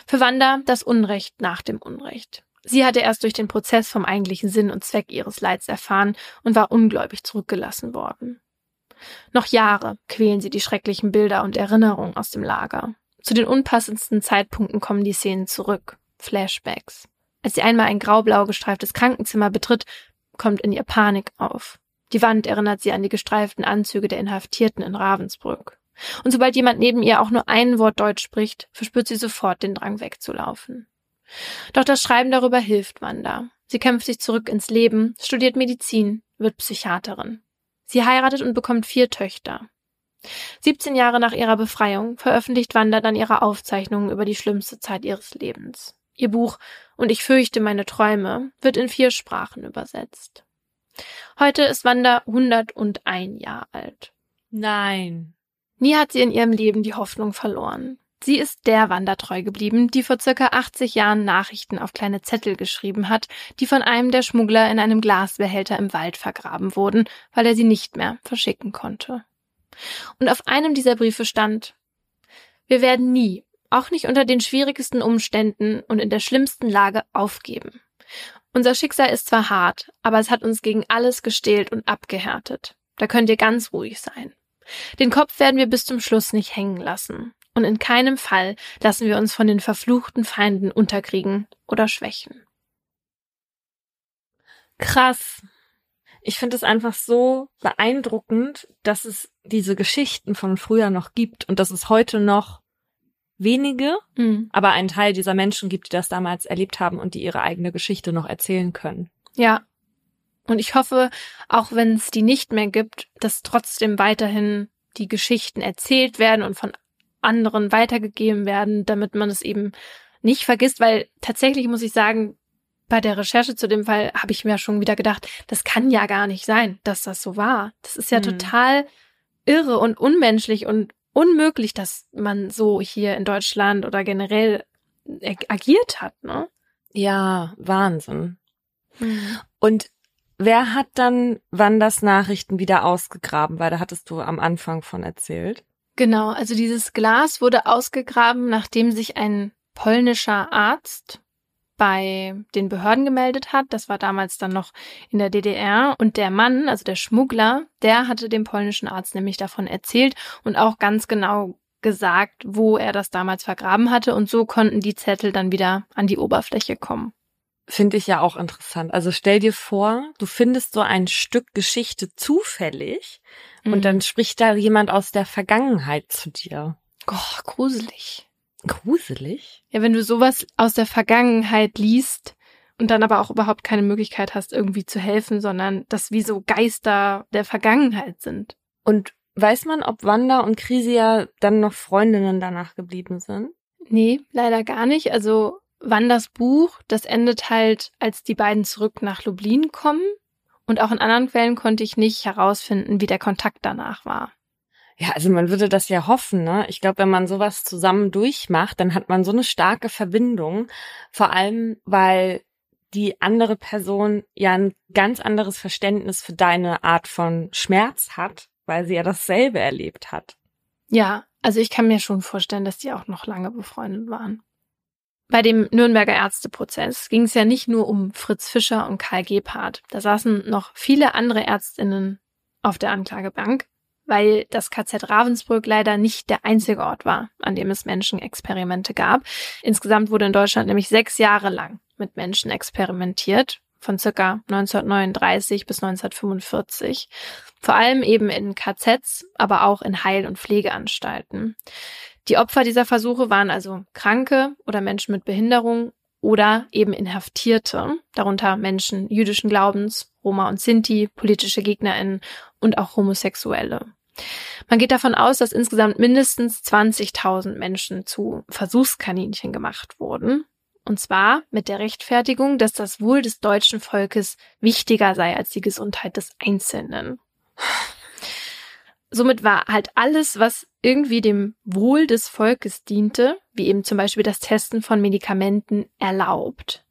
Speaker 2: Für Wanda das Unrecht nach dem Unrecht. Sie hatte erst durch den Prozess vom eigentlichen Sinn und Zweck ihres Leids erfahren und war ungläubig zurückgelassen worden. Noch Jahre quälen sie die schrecklichen Bilder und Erinnerungen aus dem Lager. Zu den unpassendsten Zeitpunkten kommen die Szenen zurück. Flashbacks. Als sie einmal ein graublau gestreiftes Krankenzimmer betritt, kommt in ihr Panik auf. Die Wand erinnert sie an die gestreiften Anzüge der Inhaftierten in Ravensbrück. Und sobald jemand neben ihr auch nur ein Wort Deutsch spricht, verspürt sie sofort den Drang wegzulaufen. Doch das Schreiben darüber hilft Wanda. Sie kämpft sich zurück ins Leben, studiert Medizin, wird Psychiaterin. Sie heiratet und bekommt vier Töchter. 17 Jahre nach ihrer Befreiung veröffentlicht Wanda dann ihre Aufzeichnungen über die schlimmste Zeit ihres Lebens. Ihr Buch Und ich fürchte meine Träume wird in vier Sprachen übersetzt. Heute ist Wanda 101 Jahre alt.
Speaker 1: Nein.
Speaker 2: Nie hat sie in ihrem Leben die Hoffnung verloren. Sie ist der Wanda treu geblieben, die vor circa 80 Jahren Nachrichten auf kleine Zettel geschrieben hat, die von einem der Schmuggler in einem Glasbehälter im Wald vergraben wurden, weil er sie nicht mehr verschicken konnte. Und auf einem dieser Briefe stand Wir werden nie, auch nicht unter den schwierigsten Umständen und in der schlimmsten Lage aufgeben. Unser Schicksal ist zwar hart, aber es hat uns gegen alles gestählt und abgehärtet. Da könnt ihr ganz ruhig sein. Den Kopf werden wir bis zum Schluss nicht hängen lassen. Und in keinem Fall lassen wir uns von den verfluchten Feinden unterkriegen oder schwächen.
Speaker 1: Krass. Ich finde es einfach so beeindruckend, dass es diese Geschichten von früher noch gibt und dass es heute noch wenige, mhm. aber einen Teil dieser Menschen gibt, die das damals erlebt haben und die ihre eigene Geschichte noch erzählen können.
Speaker 2: Ja. Und ich hoffe, auch wenn es die nicht mehr gibt, dass trotzdem weiterhin die Geschichten erzählt werden und von anderen weitergegeben werden, damit man es eben nicht vergisst, weil tatsächlich muss ich sagen, bei der Recherche zu dem Fall habe ich mir schon wieder gedacht, das kann ja gar nicht sein, dass das so war. Das ist ja mhm. total irre und unmenschlich und unmöglich, dass man so hier in Deutschland oder generell agiert hat, ne?
Speaker 1: Ja, Wahnsinn. Mhm. Und wer hat dann Wanders Nachrichten wieder ausgegraben? Weil da hattest du am Anfang von erzählt.
Speaker 2: Genau, also dieses Glas wurde ausgegraben, nachdem sich ein polnischer Arzt bei den Behörden gemeldet hat. Das war damals dann noch in der DDR. Und der Mann, also der Schmuggler, der hatte dem polnischen Arzt nämlich davon erzählt und auch ganz genau gesagt, wo er das damals vergraben hatte. Und so konnten die Zettel dann wieder an die Oberfläche kommen.
Speaker 1: Finde ich ja auch interessant. Also stell dir vor, du findest so ein Stück Geschichte zufällig mhm. und dann spricht da jemand aus der Vergangenheit zu dir.
Speaker 2: Oh, gruselig.
Speaker 1: Gruselig?
Speaker 2: Ja, wenn du sowas aus der Vergangenheit liest und dann aber auch überhaupt keine Möglichkeit hast, irgendwie zu helfen, sondern das wie so Geister der Vergangenheit sind.
Speaker 1: Und weiß man, ob Wanda und Krisia dann noch Freundinnen danach geblieben sind?
Speaker 2: Nee, leider gar nicht. Also Wanders Buch, das endet halt, als die beiden zurück nach Lublin kommen. Und auch in anderen Quellen konnte ich nicht herausfinden, wie der Kontakt danach war.
Speaker 1: Ja, also man würde das ja hoffen, ne? Ich glaube, wenn man sowas zusammen durchmacht, dann hat man so eine starke Verbindung. Vor allem, weil die andere Person ja ein ganz anderes Verständnis für deine Art von Schmerz hat, weil sie ja dasselbe erlebt hat.
Speaker 2: Ja, also ich kann mir schon vorstellen, dass die auch noch lange befreundet waren. Bei dem Nürnberger Ärzteprozess ging es ja nicht nur um Fritz Fischer und Karl Gebhardt. Da saßen noch viele andere Ärztinnen auf der Anklagebank weil das KZ Ravensbrück leider nicht der einzige Ort war, an dem es Menschenexperimente gab. Insgesamt wurde in Deutschland nämlich sechs Jahre lang mit Menschen experimentiert, von circa 1939 bis 1945. Vor allem eben in KZs, aber auch in Heil- und Pflegeanstalten. Die Opfer dieser Versuche waren also Kranke oder Menschen mit Behinderung oder eben Inhaftierte, darunter Menschen jüdischen Glaubens, Roma und Sinti, politische GegnerInnen und auch Homosexuelle. Man geht davon aus, dass insgesamt mindestens 20.000 Menschen zu Versuchskaninchen gemacht wurden. Und zwar mit der Rechtfertigung, dass das Wohl des deutschen Volkes wichtiger sei als die Gesundheit des Einzelnen. Somit war halt alles, was irgendwie dem Wohl des Volkes diente, wie eben zum Beispiel das Testen von Medikamenten, erlaubt.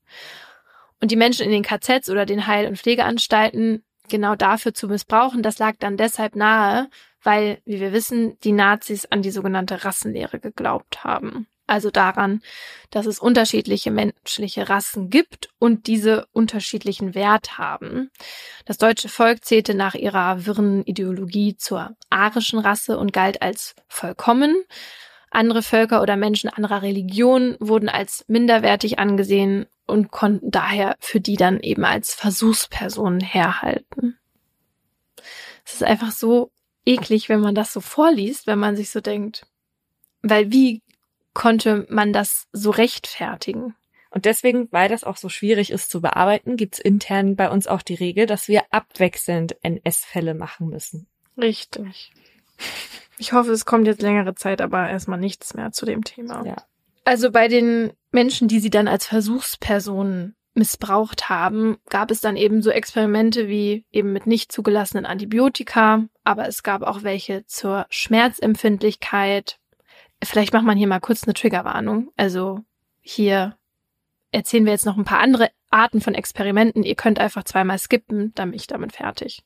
Speaker 2: Und die Menschen in den KZs oder den Heil- und Pflegeanstalten genau dafür zu missbrauchen, das lag dann deshalb nahe, weil, wie wir wissen, die Nazis an die sogenannte Rassenlehre geglaubt haben also daran, dass es unterschiedliche menschliche Rassen gibt und diese unterschiedlichen Wert haben. Das deutsche Volk zählte nach ihrer wirren Ideologie zur arischen Rasse und galt als vollkommen. Andere Völker oder Menschen anderer Religion wurden als minderwertig angesehen und konnten daher für die dann eben als Versuchspersonen herhalten. Es ist einfach so eklig, wenn man das so vorliest, wenn man sich so denkt, weil wie konnte man das so rechtfertigen?
Speaker 1: Und deswegen, weil das auch so schwierig ist zu bearbeiten, gibt's intern bei uns auch die Regel, dass wir abwechselnd NS-Fälle machen müssen.
Speaker 2: Richtig. Ich hoffe, es kommt jetzt längere Zeit, aber erstmal nichts mehr zu dem Thema.
Speaker 1: Ja.
Speaker 2: Also bei den Menschen, die sie dann als Versuchspersonen missbraucht haben, gab es dann eben so Experimente wie eben mit nicht zugelassenen Antibiotika, aber es gab auch welche zur Schmerzempfindlichkeit. Vielleicht macht man hier mal kurz eine Triggerwarnung. Also hier erzählen wir jetzt noch ein paar andere Arten von Experimenten. Ihr könnt einfach zweimal skippen, dann bin ich damit fertig.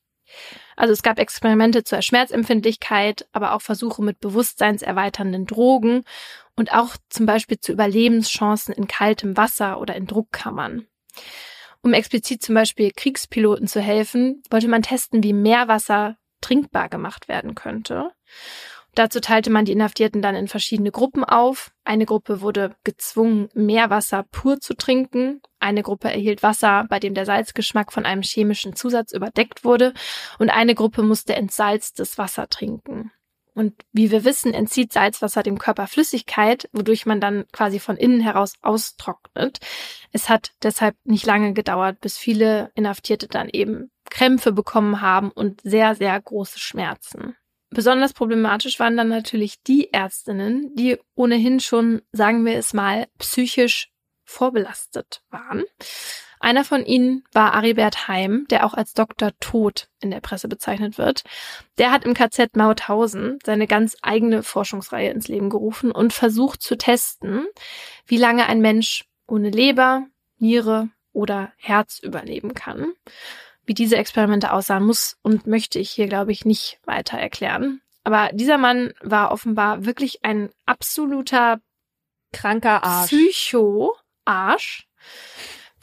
Speaker 2: Also es gab Experimente zur Schmerzempfindlichkeit, aber auch Versuche mit bewusstseinserweiternden Drogen und auch zum Beispiel zu Überlebenschancen in kaltem Wasser oder in Druckkammern. Um explizit zum Beispiel Kriegspiloten zu helfen, wollte man testen, wie Meerwasser trinkbar gemacht werden könnte. Dazu teilte man die Inhaftierten dann in verschiedene Gruppen auf. Eine Gruppe wurde gezwungen, Meerwasser pur zu trinken. Eine Gruppe erhielt Wasser, bei dem der Salzgeschmack von einem chemischen Zusatz überdeckt wurde. Und eine Gruppe musste entsalztes Wasser trinken. Und wie wir wissen, entzieht Salzwasser dem Körper Flüssigkeit, wodurch man dann quasi von innen heraus austrocknet. Es hat deshalb nicht lange gedauert, bis viele Inhaftierte dann eben Krämpfe bekommen haben und sehr, sehr große Schmerzen. Besonders problematisch waren dann natürlich die Ärztinnen, die ohnehin schon, sagen wir es mal, psychisch vorbelastet waren. Einer von ihnen war Aribert Heim, der auch als Dr. Tod in der Presse bezeichnet wird. Der hat im KZ Mauthausen seine ganz eigene Forschungsreihe ins Leben gerufen und versucht zu testen, wie lange ein Mensch ohne Leber, Niere oder Herz überleben kann. Wie diese Experimente aussahen, muss und möchte ich hier, glaube ich, nicht weiter erklären. Aber dieser Mann war offenbar wirklich ein absoluter
Speaker 1: kranker Arsch.
Speaker 2: Psycho-Arsch.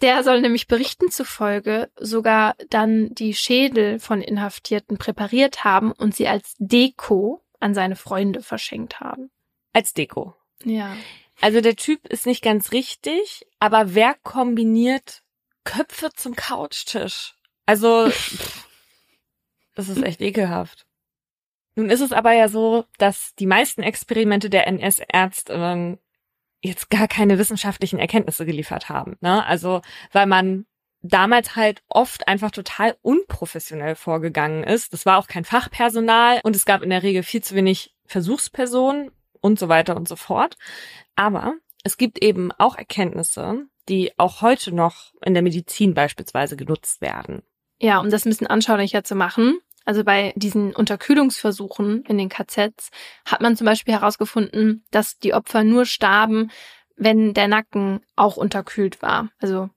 Speaker 2: Der soll nämlich Berichten zufolge sogar dann die Schädel von Inhaftierten präpariert haben und sie als Deko an seine Freunde verschenkt haben.
Speaker 1: Als Deko.
Speaker 2: Ja.
Speaker 1: Also der Typ ist nicht ganz richtig, aber wer kombiniert Köpfe zum Couchtisch? Also, das ist echt ekelhaft. Nun ist es aber ja so, dass die meisten Experimente der NS-Ärztinnen jetzt gar keine wissenschaftlichen Erkenntnisse geliefert haben. Ne? Also, weil man damals halt oft einfach total unprofessionell vorgegangen ist. Das war auch kein Fachpersonal und es gab in der Regel viel zu wenig Versuchspersonen und so weiter und so fort. Aber es gibt eben auch Erkenntnisse, die auch heute noch in der Medizin beispielsweise genutzt werden.
Speaker 2: Ja, um das ein bisschen anschaulicher zu machen. Also bei diesen Unterkühlungsversuchen in den KZs hat man zum Beispiel herausgefunden, dass die Opfer nur starben, wenn der Nacken auch unterkühlt war. Also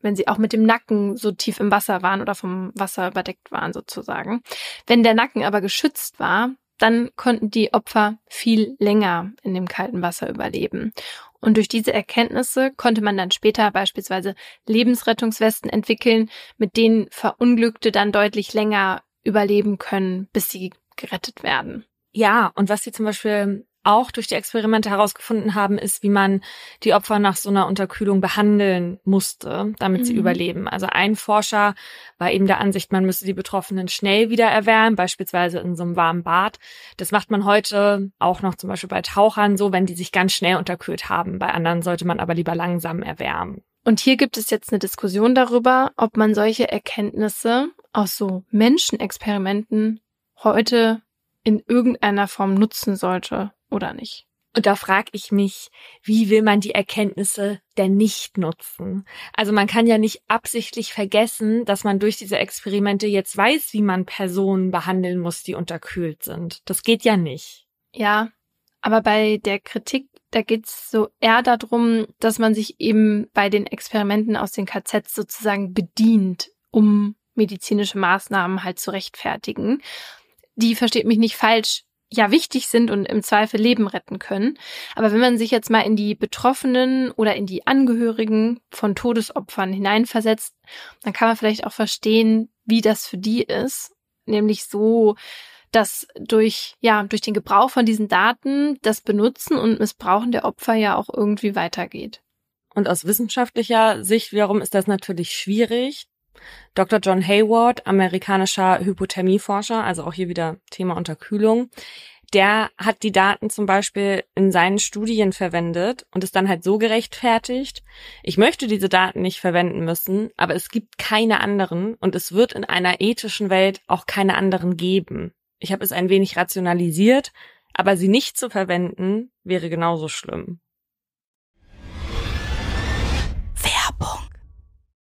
Speaker 2: wenn sie auch mit dem Nacken so tief im Wasser waren oder vom Wasser überdeckt waren sozusagen. Wenn der Nacken aber geschützt war, dann konnten die Opfer viel länger in dem kalten Wasser überleben. Und durch diese Erkenntnisse konnte man dann später beispielsweise Lebensrettungswesten entwickeln, mit denen Verunglückte dann deutlich länger überleben können, bis sie gerettet werden.
Speaker 1: Ja, und was sie zum Beispiel auch durch die Experimente herausgefunden haben, ist, wie man die Opfer nach so einer Unterkühlung behandeln musste, damit mhm. sie überleben. Also ein Forscher war eben der Ansicht, man müsse die Betroffenen schnell wieder erwärmen, beispielsweise in so einem warmen Bad. Das macht man heute auch noch zum Beispiel bei Tauchern so, wenn die sich ganz schnell unterkühlt haben. Bei anderen sollte man aber lieber langsam erwärmen.
Speaker 2: Und hier gibt es jetzt eine Diskussion darüber, ob man solche Erkenntnisse aus so Menschenexperimenten heute in irgendeiner Form nutzen sollte oder nicht.
Speaker 1: Und da frage ich mich, wie will man die Erkenntnisse denn nicht nutzen? Also man kann ja nicht absichtlich vergessen, dass man durch diese Experimente jetzt weiß, wie man Personen behandeln muss, die unterkühlt sind. Das geht ja nicht.
Speaker 2: Ja, aber bei der Kritik, da geht's so eher darum, dass man sich eben bei den Experimenten aus den KZs sozusagen bedient, um medizinische Maßnahmen halt zu rechtfertigen. Die versteht mich nicht falsch ja wichtig sind und im Zweifel Leben retten können. Aber wenn man sich jetzt mal in die Betroffenen oder in die Angehörigen von Todesopfern hineinversetzt, dann kann man vielleicht auch verstehen, wie das für die ist. Nämlich so, dass durch, ja, durch den Gebrauch von diesen Daten das Benutzen und Missbrauchen der Opfer ja auch irgendwie weitergeht.
Speaker 1: Und aus wissenschaftlicher Sicht wiederum ist das natürlich schwierig, Dr. John Hayward, amerikanischer Hypothermieforscher, also auch hier wieder Thema Unterkühlung, der hat die Daten zum Beispiel in seinen Studien verwendet und ist dann halt so gerechtfertigt, ich möchte diese Daten nicht verwenden müssen, aber es gibt keine anderen und es wird in einer ethischen Welt auch keine anderen geben. Ich habe es ein wenig rationalisiert, aber sie nicht zu verwenden wäre genauso schlimm.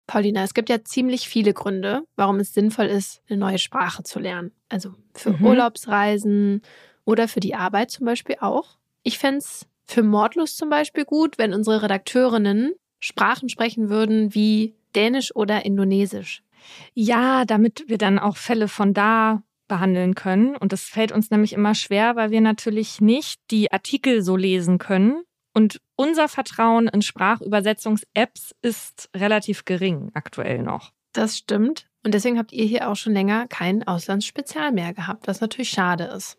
Speaker 2: Paulina, es gibt ja ziemlich viele Gründe, warum es sinnvoll ist, eine neue Sprache zu lernen. Also für mhm. Urlaubsreisen oder für die Arbeit zum Beispiel auch. Ich fände es für Mordlust zum Beispiel gut, wenn unsere Redakteurinnen Sprachen sprechen würden wie Dänisch oder Indonesisch.
Speaker 1: Ja, damit wir dann auch Fälle von da behandeln können. Und das fällt uns nämlich immer schwer, weil wir natürlich nicht die Artikel so lesen können, und unser Vertrauen in Sprachübersetzungs-Apps ist relativ gering aktuell noch.
Speaker 2: Das stimmt. Und deswegen habt ihr hier auch schon länger kein Auslandsspezial mehr gehabt, was natürlich schade ist.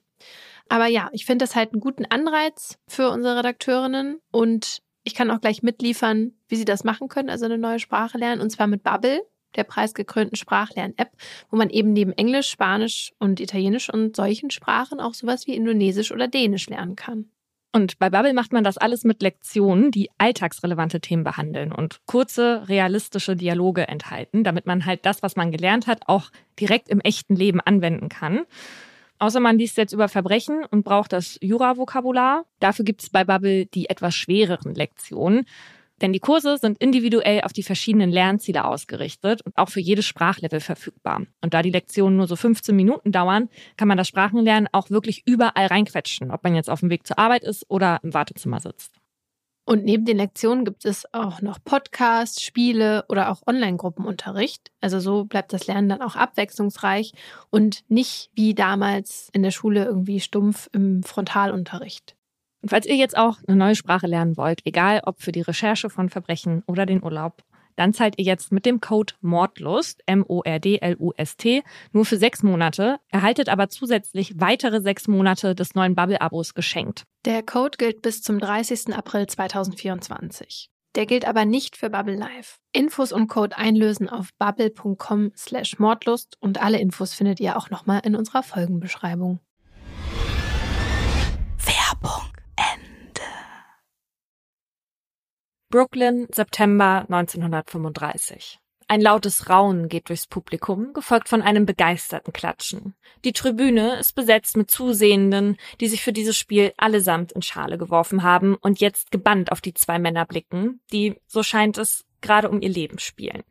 Speaker 2: Aber ja, ich finde das halt einen guten Anreiz für unsere Redakteurinnen und ich kann auch gleich mitliefern, wie sie das machen können, also eine neue Sprache lernen, und zwar mit Bubble, der preisgekrönten Sprachlern-App, wo man eben neben Englisch, Spanisch und Italienisch und solchen Sprachen auch sowas wie Indonesisch oder Dänisch lernen kann.
Speaker 1: Und bei Bubble macht man das alles mit Lektionen, die alltagsrelevante Themen behandeln und kurze, realistische Dialoge enthalten, damit man halt das, was man gelernt hat, auch direkt im echten Leben anwenden kann. Außer man liest jetzt über Verbrechen und braucht das Jura-Vokabular. Dafür gibt es bei Bubble die etwas schwereren Lektionen. Denn die Kurse sind individuell auf die verschiedenen Lernziele ausgerichtet und auch für jedes Sprachlevel verfügbar. Und da die Lektionen nur so 15 Minuten dauern, kann man das Sprachenlernen auch wirklich überall reinquetschen, ob man jetzt auf dem Weg zur Arbeit ist oder im Wartezimmer sitzt.
Speaker 2: Und neben den Lektionen gibt es auch noch Podcasts, Spiele oder auch Online-Gruppenunterricht. Also so bleibt das Lernen dann auch abwechslungsreich und nicht wie damals in der Schule irgendwie stumpf im Frontalunterricht.
Speaker 1: Und falls ihr jetzt auch eine neue Sprache lernen wollt, egal ob für die Recherche von Verbrechen oder den Urlaub, dann zahlt ihr jetzt mit dem Code Mordlust, M-O-R-D-L-U-S-T, nur für sechs Monate, erhaltet aber zusätzlich weitere sechs Monate des neuen Bubble-Abos geschenkt.
Speaker 2: Der Code gilt bis zum 30. April 2024. Der gilt aber nicht für Bubble Live. Infos und Code einlösen auf bubble.com slash Mordlust und alle Infos findet ihr auch nochmal in unserer Folgenbeschreibung.
Speaker 1: Brooklyn, September 1935. Ein lautes Raunen geht durchs Publikum, gefolgt von einem begeisterten Klatschen. Die Tribüne ist besetzt mit Zusehenden, die sich für dieses Spiel allesamt in Schale geworfen haben und jetzt gebannt auf die zwei Männer blicken, die, so scheint es, gerade um ihr Leben spielen.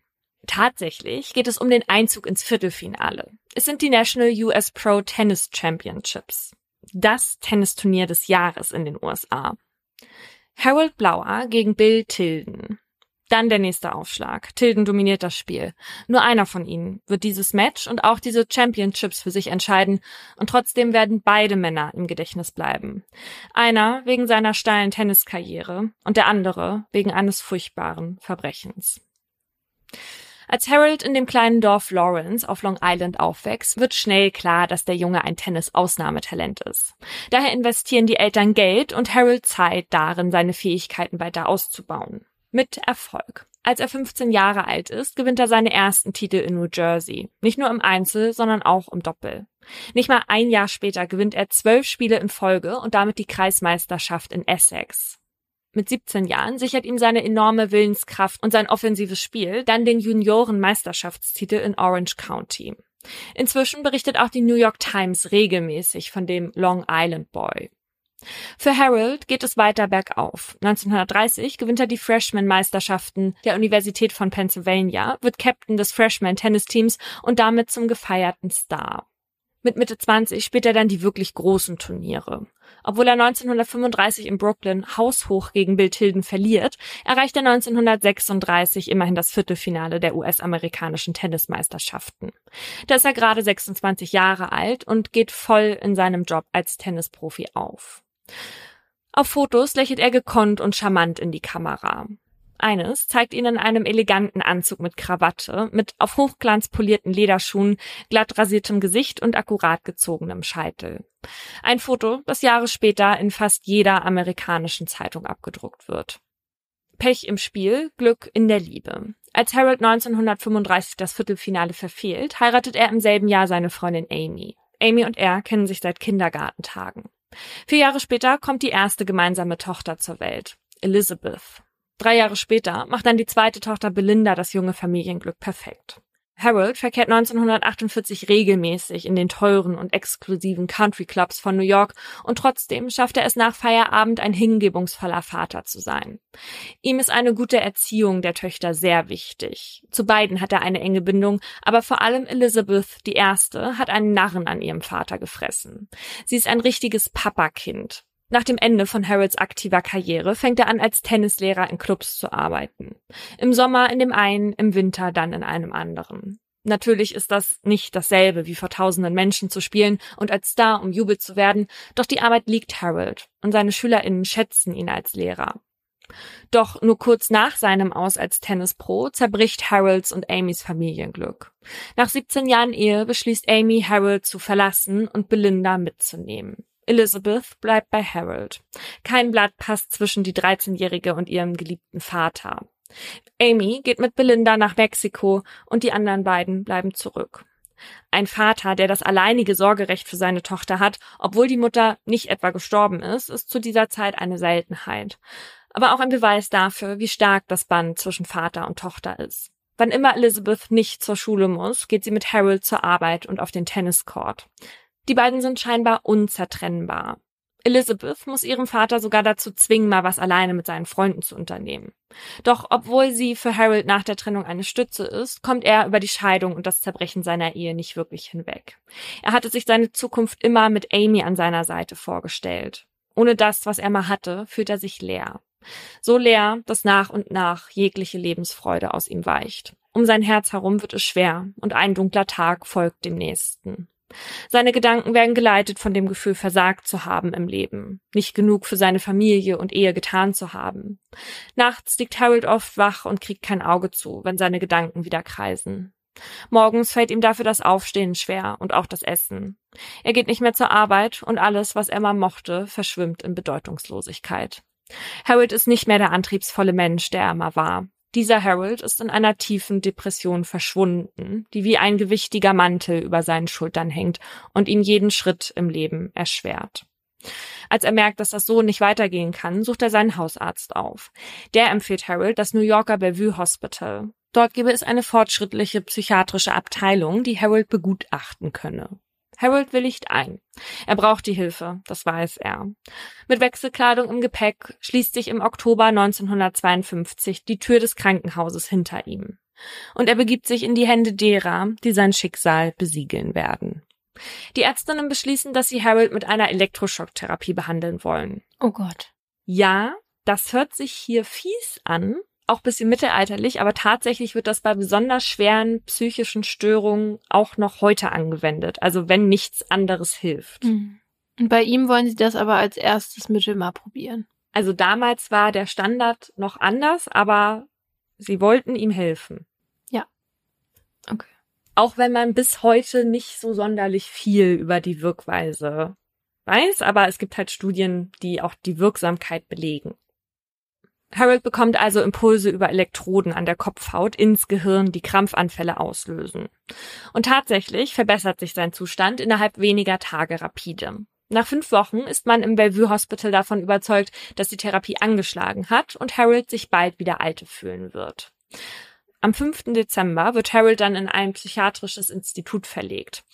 Speaker 1: Tatsächlich geht es um den Einzug ins Viertelfinale. Es sind die National US Pro Tennis Championships. Das Tennisturnier des Jahres in den USA. Harold Blauer gegen Bill Tilden. Dann der nächste Aufschlag. Tilden dominiert das Spiel. Nur einer von ihnen wird dieses Match und auch diese Championships für sich entscheiden und trotzdem werden beide Männer im Gedächtnis bleiben. Einer wegen seiner steilen Tenniskarriere und der andere wegen eines furchtbaren Verbrechens. Als Harold in dem kleinen Dorf Lawrence auf Long Island aufwächst, wird schnell klar, dass der Junge ein Tennis-Ausnahmetalent ist. Daher investieren die Eltern Geld und Harold Zeit darin, seine Fähigkeiten weiter auszubauen. Mit Erfolg. Als er 15 Jahre alt ist, gewinnt er seine ersten Titel in New Jersey. Nicht nur im Einzel, sondern auch im Doppel. Nicht mal ein Jahr später gewinnt er zwölf Spiele in Folge und damit die Kreismeisterschaft in Essex. Mit 17 Jahren sichert ihm seine enorme Willenskraft und sein offensives Spiel dann den Junioren-Meisterschaftstitel in Orange County. Inzwischen berichtet auch die New York Times regelmäßig von dem Long Island Boy. Für Harold geht es weiter bergauf. 1930 gewinnt er die Freshman-Meisterschaften der Universität von Pennsylvania, wird Captain des Freshman-Tennisteams und damit zum gefeierten Star. Mit Mitte 20 spielt er dann die wirklich großen Turniere. Obwohl er 1935 in Brooklyn haushoch gegen Bill Tilden verliert, erreicht er 1936 immerhin das Viertelfinale der US-amerikanischen Tennismeisterschaften. Da ist er gerade 26 Jahre alt und geht voll in seinem Job als Tennisprofi auf. Auf Fotos lächelt er gekonnt und charmant in die Kamera. Eines zeigt ihn in einem eleganten Anzug mit Krawatte, mit auf Hochglanz polierten Lederschuhen, glatt rasiertem Gesicht und akkurat gezogenem Scheitel. Ein Foto, das Jahre später in fast jeder amerikanischen Zeitung abgedruckt wird. Pech im Spiel, Glück in der Liebe. Als Harold 1935 das Viertelfinale verfehlt, heiratet er im selben Jahr seine Freundin Amy. Amy und er kennen sich seit Kindergartentagen. Vier Jahre später kommt die erste gemeinsame Tochter zur Welt, Elizabeth. Drei Jahre später macht dann die zweite Tochter Belinda das junge Familienglück perfekt. Harold verkehrt 1948 regelmäßig in den teuren und exklusiven Country Clubs von New York und trotzdem schafft er es nach Feierabend ein hingebungsvoller Vater zu sein. Ihm ist eine gute Erziehung der Töchter sehr wichtig. Zu beiden hat er eine enge Bindung, aber vor allem Elizabeth, die erste, hat einen Narren an ihrem Vater gefressen. Sie ist ein richtiges Papakind. Nach dem Ende von Harolds aktiver Karriere fängt er an, als Tennislehrer in Clubs zu arbeiten. Im Sommer in dem einen, im Winter dann in einem anderen. Natürlich ist das nicht dasselbe, wie vor tausenden Menschen zu spielen und als Star umjubelt zu werden, doch die Arbeit liegt Harold und seine SchülerInnen schätzen ihn als Lehrer. Doch nur kurz nach seinem Aus als Tennispro zerbricht Harolds und Amys Familienglück. Nach 17 Jahren Ehe beschließt Amy, Harold zu verlassen und Belinda mitzunehmen. Elizabeth bleibt bei Harold. Kein Blatt passt zwischen die 13-Jährige und ihrem geliebten Vater. Amy geht mit Belinda nach Mexiko und die anderen beiden bleiben zurück. Ein Vater, der das alleinige Sorgerecht für seine Tochter hat, obwohl die Mutter nicht etwa gestorben ist, ist zu dieser Zeit eine Seltenheit. Aber auch ein Beweis dafür, wie stark das Band zwischen Vater und Tochter ist. Wann immer Elizabeth nicht zur Schule muss, geht sie mit Harold zur Arbeit und auf den Tenniscourt. Die beiden sind scheinbar unzertrennbar. Elizabeth muss ihren Vater sogar dazu zwingen, mal was alleine mit seinen Freunden zu unternehmen. Doch obwohl sie für Harold nach der Trennung eine Stütze ist, kommt er über die Scheidung und das Zerbrechen seiner Ehe nicht wirklich hinweg. Er hatte sich seine Zukunft immer mit Amy an seiner Seite vorgestellt. Ohne das, was er mal hatte, fühlt er sich leer. So leer, dass nach und nach jegliche Lebensfreude aus ihm weicht. Um sein Herz herum wird es schwer und ein dunkler Tag folgt dem nächsten. Seine Gedanken werden geleitet von dem Gefühl, versagt zu haben im Leben, nicht genug für seine Familie und Ehe getan zu haben. Nachts liegt Harold oft wach und kriegt kein Auge zu, wenn seine Gedanken wieder kreisen. Morgens fällt ihm dafür das Aufstehen schwer und auch das Essen. Er geht nicht mehr zur Arbeit und alles, was mal mochte, verschwimmt in Bedeutungslosigkeit. Harold ist nicht mehr der antriebsvolle Mensch, der er mal war. Dieser Harold ist in einer tiefen Depression verschwunden, die wie ein gewichtiger Mantel über seinen Schultern hängt und ihm jeden Schritt im Leben erschwert. Als er merkt, dass das so nicht weitergehen kann, sucht er seinen Hausarzt auf. Der empfiehlt Harold das New Yorker Bellevue Hospital. Dort gebe es eine fortschrittliche psychiatrische Abteilung, die Harold begutachten könne. Harold willigt ein. Er braucht die Hilfe, das weiß er. Mit Wechselkleidung im Gepäck schließt sich im Oktober 1952 die Tür des Krankenhauses hinter ihm. Und er begibt sich in die Hände derer, die sein Schicksal besiegeln werden. Die Ärztinnen beschließen, dass sie Harold mit einer Elektroschocktherapie behandeln wollen.
Speaker 2: Oh Gott.
Speaker 1: Ja, das hört sich hier fies an, auch bisschen mittelalterlich, aber tatsächlich wird das bei besonders schweren psychischen Störungen auch noch heute angewendet. Also wenn nichts anderes hilft.
Speaker 2: Mhm. Und bei ihm wollen sie das aber als erstes Mittel mal probieren.
Speaker 1: Also damals war der Standard noch anders, aber sie wollten ihm helfen.
Speaker 2: Ja. Okay.
Speaker 1: Auch wenn man bis heute nicht so sonderlich viel über die Wirkweise weiß, aber es gibt halt Studien, die auch die Wirksamkeit belegen. Harold bekommt also Impulse über Elektroden an der Kopfhaut ins Gehirn, die Krampfanfälle auslösen. Und tatsächlich verbessert sich sein Zustand innerhalb weniger Tage rapide. Nach fünf Wochen ist man im Bellevue Hospital davon überzeugt, dass die Therapie angeschlagen hat und Harold sich bald wieder alte fühlen wird. Am 5. Dezember wird Harold dann in ein psychiatrisches Institut verlegt.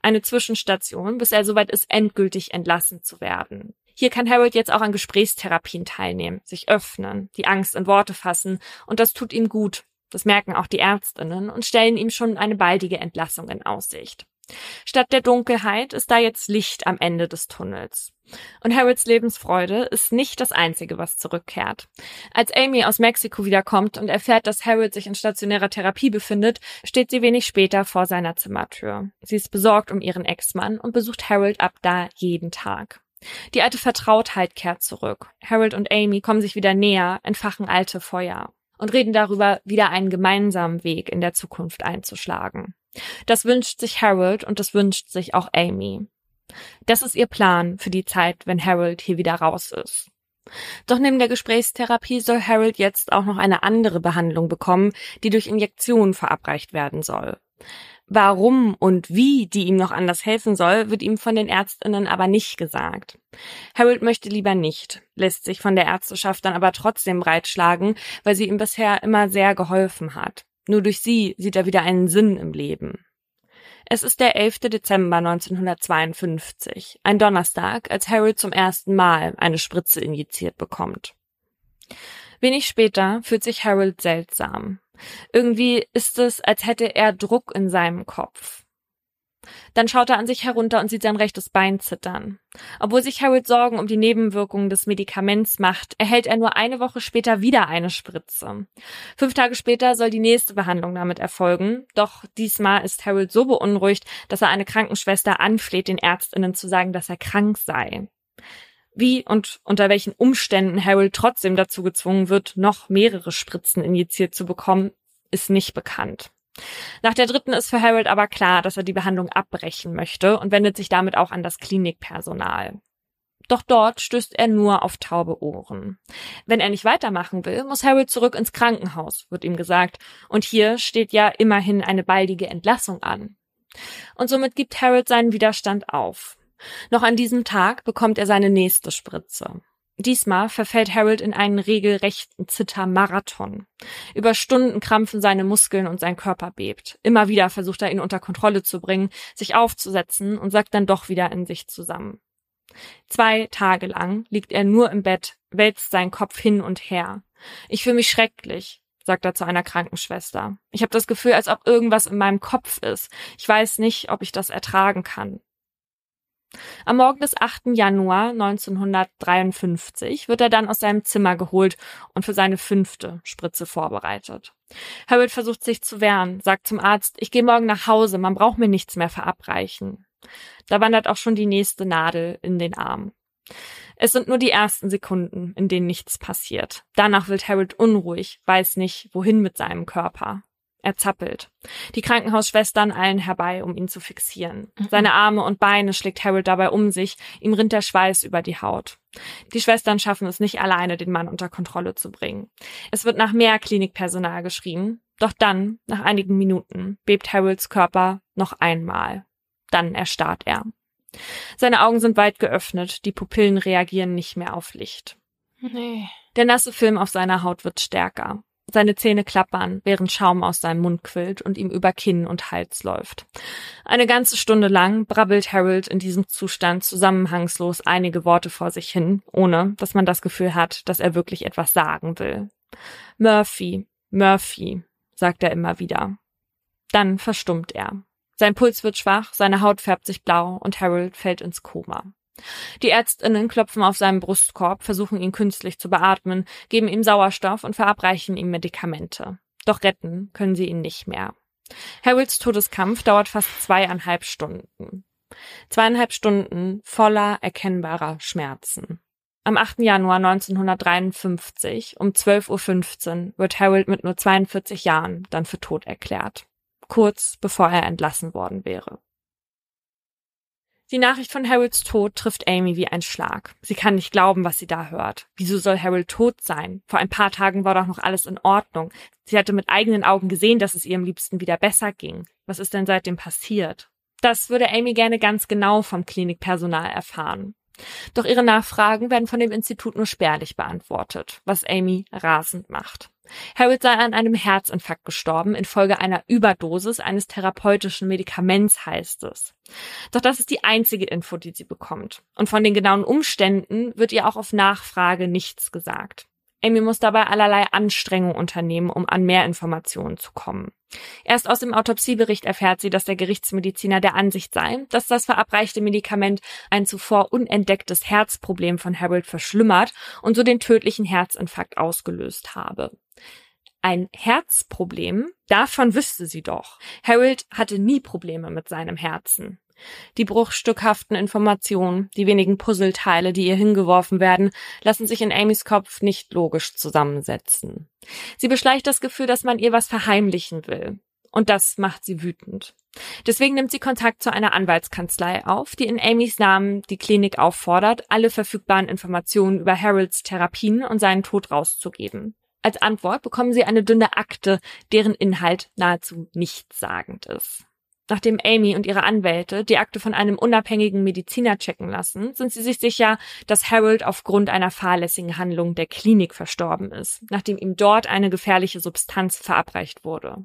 Speaker 1: Eine Zwischenstation, bis er soweit ist, endgültig entlassen zu werden. Hier kann Harold jetzt auch an Gesprächstherapien teilnehmen, sich öffnen, die Angst in Worte fassen und das tut ihm gut. Das merken auch die Ärztinnen und stellen ihm schon eine baldige Entlassung in Aussicht. Statt der Dunkelheit ist da jetzt Licht am Ende des Tunnels. Und Harolds Lebensfreude ist nicht das Einzige, was zurückkehrt. Als Amy aus Mexiko wiederkommt und erfährt, dass Harold sich in stationärer Therapie befindet, steht sie wenig später vor seiner Zimmertür. Sie ist besorgt um ihren Ex-Mann und besucht Harold ab da jeden Tag. Die alte Vertrautheit kehrt zurück. Harold und Amy kommen sich wieder näher, entfachen alte Feuer und reden darüber, wieder einen gemeinsamen Weg in der Zukunft einzuschlagen. Das wünscht sich Harold und das wünscht sich auch Amy. Das ist ihr Plan für die Zeit, wenn Harold hier wieder raus ist. Doch neben der Gesprächstherapie soll Harold jetzt auch noch eine andere Behandlung bekommen, die durch Injektionen verabreicht werden soll. Warum und wie die ihm noch anders helfen soll, wird ihm von den Ärztinnen aber nicht gesagt. Harold möchte lieber nicht, lässt sich von der Ärzteschaft dann aber trotzdem breitschlagen, weil sie ihm bisher immer sehr geholfen hat. Nur durch sie sieht er wieder einen Sinn im Leben. Es ist der 11. Dezember 1952, ein Donnerstag, als Harold zum ersten Mal eine Spritze injiziert bekommt. Wenig später fühlt sich Harold seltsam. Irgendwie ist es, als hätte er Druck in seinem Kopf. Dann schaut er an sich herunter und sieht sein rechtes Bein zittern. Obwohl sich Harold Sorgen um die Nebenwirkungen des Medikaments macht, erhält er nur eine Woche später wieder eine Spritze. Fünf Tage später soll die nächste Behandlung damit erfolgen, doch diesmal ist Harold so beunruhigt, dass er eine Krankenschwester anfleht, den Ärztinnen zu sagen, dass er krank sei. Wie und unter welchen Umständen Harold trotzdem dazu gezwungen wird, noch mehrere Spritzen injiziert zu bekommen, ist nicht bekannt. Nach der dritten ist für Harold aber klar, dass er die Behandlung abbrechen möchte und wendet sich damit auch an das Klinikpersonal. Doch dort stößt er nur auf taube Ohren. Wenn er nicht weitermachen will, muss Harold zurück ins Krankenhaus, wird ihm gesagt. Und hier steht ja immerhin eine baldige Entlassung an. Und somit gibt Harold seinen Widerstand auf. Noch an diesem Tag bekommt er seine nächste Spritze. Diesmal verfällt Harold in einen regelrechten Zittermarathon. Über Stunden krampfen seine Muskeln und sein Körper bebt. Immer wieder versucht er ihn unter Kontrolle zu bringen, sich aufzusetzen und sagt dann doch wieder in sich zusammen. Zwei Tage lang liegt er nur im Bett, wälzt seinen Kopf hin und her. Ich fühle mich schrecklich, sagt er zu einer Krankenschwester. Ich habe das Gefühl, als ob irgendwas in meinem Kopf ist. Ich weiß nicht, ob ich das ertragen kann. Am Morgen des 8. Januar 1953 wird er dann aus seinem Zimmer geholt und für seine fünfte Spritze vorbereitet. Harold versucht sich zu wehren, sagt zum Arzt, ich gehe morgen nach Hause, man braucht mir nichts mehr verabreichen. Da wandert auch schon die nächste Nadel in den Arm. Es sind nur die ersten Sekunden, in denen nichts passiert. Danach wird Harold unruhig, weiß nicht, wohin mit seinem Körper. Er zappelt. Die Krankenhausschwestern eilen herbei, um ihn zu fixieren. Mhm. Seine Arme und Beine schlägt Harold dabei um sich, ihm rinnt der Schweiß über die Haut. Die Schwestern schaffen es nicht alleine, den Mann unter Kontrolle zu bringen. Es wird nach mehr Klinikpersonal geschrien, doch dann, nach einigen Minuten, bebt Harolds Körper noch einmal. Dann erstarrt er. Seine Augen sind weit geöffnet, die Pupillen reagieren nicht mehr auf Licht. Nee. Der nasse Film auf seiner Haut wird stärker. Seine Zähne klappern, während Schaum aus seinem Mund quillt und ihm über Kinn und Hals läuft. Eine ganze Stunde lang brabbelt Harold in diesem Zustand zusammenhangslos einige Worte vor sich hin, ohne dass man das Gefühl hat, dass er wirklich etwas sagen will. Murphy, Murphy, sagt er immer wieder. Dann verstummt er. Sein Puls wird schwach, seine Haut färbt sich blau und Harold fällt ins Koma. Die Ärztinnen klopfen auf seinen Brustkorb, versuchen ihn künstlich zu beatmen, geben ihm Sauerstoff und verabreichen ihm Medikamente. Doch retten können sie ihn nicht mehr. Harolds Todeskampf dauert fast zweieinhalb Stunden. Zweieinhalb Stunden voller erkennbarer Schmerzen. Am 8. Januar 1953 um 12.15 Uhr wird Harold mit nur 42 Jahren dann für tot erklärt. Kurz bevor er entlassen worden wäre. Die Nachricht von Harolds Tod trifft Amy wie ein Schlag. Sie kann nicht glauben, was sie da hört. Wieso soll Harold tot sein? Vor ein paar Tagen war doch noch alles in Ordnung. Sie hatte mit eigenen Augen gesehen, dass es ihrem Liebsten wieder besser ging. Was ist denn seitdem passiert? Das würde Amy gerne ganz genau vom Klinikpersonal erfahren. Doch ihre Nachfragen werden von dem Institut nur spärlich beantwortet, was Amy rasend macht. Harold sei an einem Herzinfarkt gestorben infolge einer Überdosis eines therapeutischen Medikaments, heißt es. Doch das ist die einzige Info, die sie bekommt. Und von den genauen Umständen wird ihr auch auf Nachfrage nichts gesagt. Amy muss dabei allerlei Anstrengungen unternehmen, um an mehr Informationen zu kommen. Erst aus dem Autopsiebericht erfährt sie, dass der Gerichtsmediziner der Ansicht sei, dass das verabreichte Medikament ein zuvor unentdecktes Herzproblem von Harold verschlimmert und so den tödlichen Herzinfarkt ausgelöst habe. Ein Herzproblem? Davon wüsste sie doch. Harold hatte nie Probleme mit seinem Herzen. Die bruchstückhaften Informationen, die wenigen Puzzleteile, die ihr hingeworfen werden, lassen sich in Amys Kopf nicht logisch zusammensetzen. Sie beschleicht das Gefühl, dass man ihr was verheimlichen will. Und das macht sie wütend. Deswegen nimmt sie Kontakt zu einer Anwaltskanzlei auf, die in Amys Namen die Klinik auffordert, alle verfügbaren Informationen über Harolds Therapien und seinen Tod rauszugeben. Als Antwort bekommen sie eine dünne Akte, deren Inhalt nahezu nichtssagend ist. Nachdem Amy und ihre Anwälte die Akte von einem unabhängigen Mediziner checken lassen, sind sie sich sicher, dass Harold aufgrund einer fahrlässigen Handlung der Klinik verstorben ist, nachdem ihm dort eine gefährliche Substanz verabreicht wurde.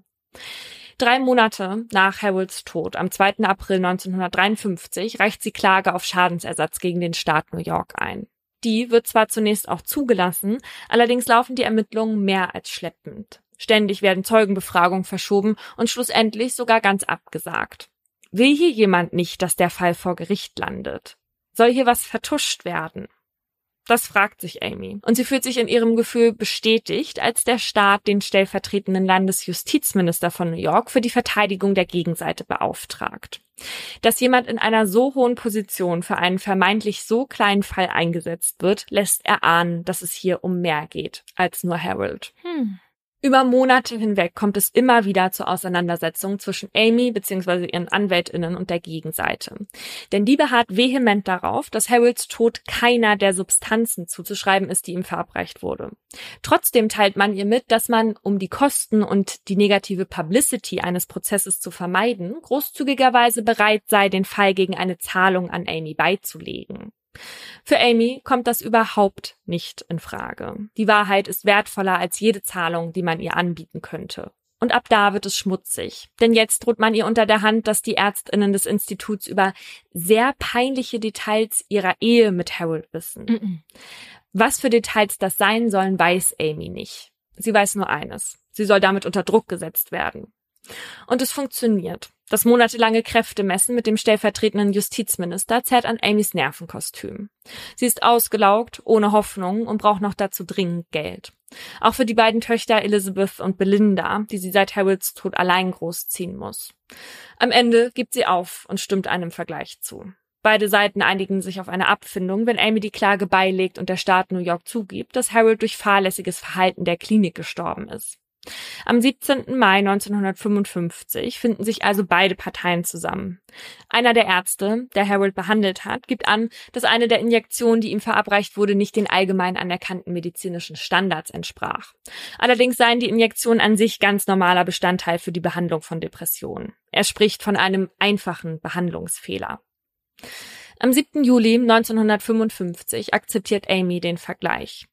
Speaker 1: Drei Monate nach Harolds Tod, am 2. April 1953, reicht sie Klage auf Schadensersatz gegen den Staat New York ein. Die wird zwar zunächst auch zugelassen, allerdings laufen die Ermittlungen mehr als schleppend. Ständig werden Zeugenbefragungen verschoben und schlussendlich sogar ganz abgesagt. Will hier jemand nicht, dass der Fall vor Gericht landet? Soll hier was vertuscht werden? Das fragt sich Amy. Und sie fühlt sich in ihrem Gefühl bestätigt, als der Staat den stellvertretenden Landesjustizminister von New York für die Verteidigung der Gegenseite beauftragt. Dass jemand in einer so hohen Position für einen vermeintlich so kleinen Fall eingesetzt wird, lässt erahnen, dass es hier um mehr geht als nur Harold. Hm. Über Monate hinweg kommt es immer wieder zu Auseinandersetzungen zwischen Amy bzw. ihren Anwältinnen und der Gegenseite. Denn die beharrt vehement darauf, dass Harolds Tod keiner der Substanzen zuzuschreiben ist, die ihm verabreicht wurde. Trotzdem teilt man ihr mit, dass man, um die Kosten und die negative Publicity eines Prozesses zu vermeiden, großzügigerweise bereit sei, den Fall gegen eine Zahlung an Amy beizulegen. Für Amy kommt das überhaupt nicht in Frage. Die Wahrheit ist wertvoller als jede Zahlung, die man ihr anbieten könnte. Und ab da wird es schmutzig. Denn jetzt droht man ihr unter der Hand, dass die Ärztinnen des Instituts über sehr peinliche Details ihrer Ehe mit Harold wissen. Mm -mm. Was für Details das sein sollen, weiß Amy nicht. Sie weiß nur eines. Sie soll damit unter Druck gesetzt werden. Und es funktioniert. Das monatelange Kräftemessen mit dem stellvertretenden Justizminister zerrt an Amys Nervenkostüm. Sie ist ausgelaugt, ohne Hoffnung und braucht noch dazu dringend Geld. Auch für die beiden Töchter Elizabeth und Belinda, die sie seit Harolds Tod allein großziehen muss. Am Ende gibt sie auf und stimmt einem Vergleich zu. Beide Seiten einigen sich auf eine Abfindung, wenn Amy die Klage beilegt und der Staat New York zugibt, dass Harold durch fahrlässiges Verhalten der Klinik gestorben ist. Am 17. Mai 1955 finden sich also beide Parteien zusammen. Einer der Ärzte, der Harold behandelt hat, gibt an, dass eine der Injektionen, die ihm verabreicht wurde, nicht den allgemein anerkannten medizinischen Standards entsprach. Allerdings seien die Injektionen an sich ganz normaler Bestandteil für die Behandlung von Depressionen. Er spricht von einem einfachen Behandlungsfehler. Am 7. Juli 1955 akzeptiert Amy den Vergleich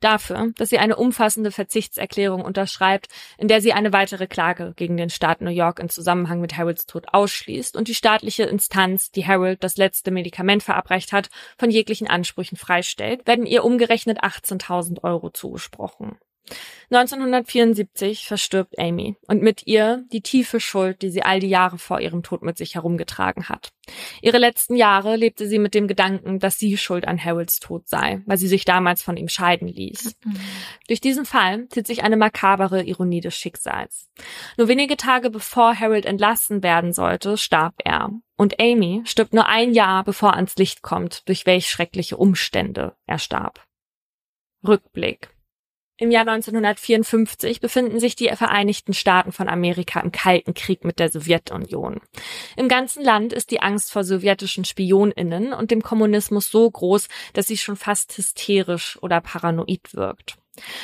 Speaker 1: dafür, dass sie eine umfassende Verzichtserklärung unterschreibt, in der sie eine weitere Klage gegen den Staat New York in Zusammenhang mit Harolds Tod ausschließt und die staatliche Instanz, die Harold das letzte Medikament verabreicht hat, von jeglichen Ansprüchen freistellt, werden ihr umgerechnet 18.000 Euro zugesprochen. 1974 verstirbt Amy und mit ihr die tiefe Schuld, die sie all die Jahre vor ihrem Tod mit sich herumgetragen hat. Ihre letzten Jahre lebte sie mit dem Gedanken, dass sie schuld an Harolds Tod sei, weil sie sich damals von ihm scheiden ließ. Mhm. Durch diesen Fall zieht sich eine makabere Ironie des Schicksals. Nur wenige Tage bevor Harold entlassen werden sollte, starb er. Und Amy stirbt nur ein Jahr, bevor ans Licht kommt, durch welch schreckliche Umstände er starb. Rückblick. Im Jahr 1954 befinden sich die Vereinigten Staaten von Amerika im Kalten Krieg mit der Sowjetunion. Im ganzen Land ist die Angst vor sowjetischen Spioninnen und dem Kommunismus so groß, dass sie schon fast hysterisch oder paranoid wirkt.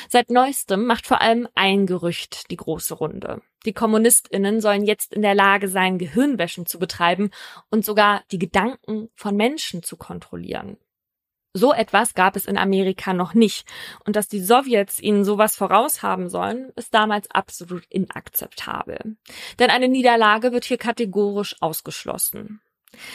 Speaker 1: Seit neuestem macht vor allem ein Gerücht die große Runde. Die Kommunistinnen sollen jetzt in der Lage sein, Gehirnwäschen zu betreiben und sogar die Gedanken von Menschen zu kontrollieren. So etwas gab es in Amerika noch nicht. Und dass die Sowjets ihnen sowas voraus haben sollen, ist damals absolut inakzeptabel. Denn eine Niederlage wird hier kategorisch ausgeschlossen.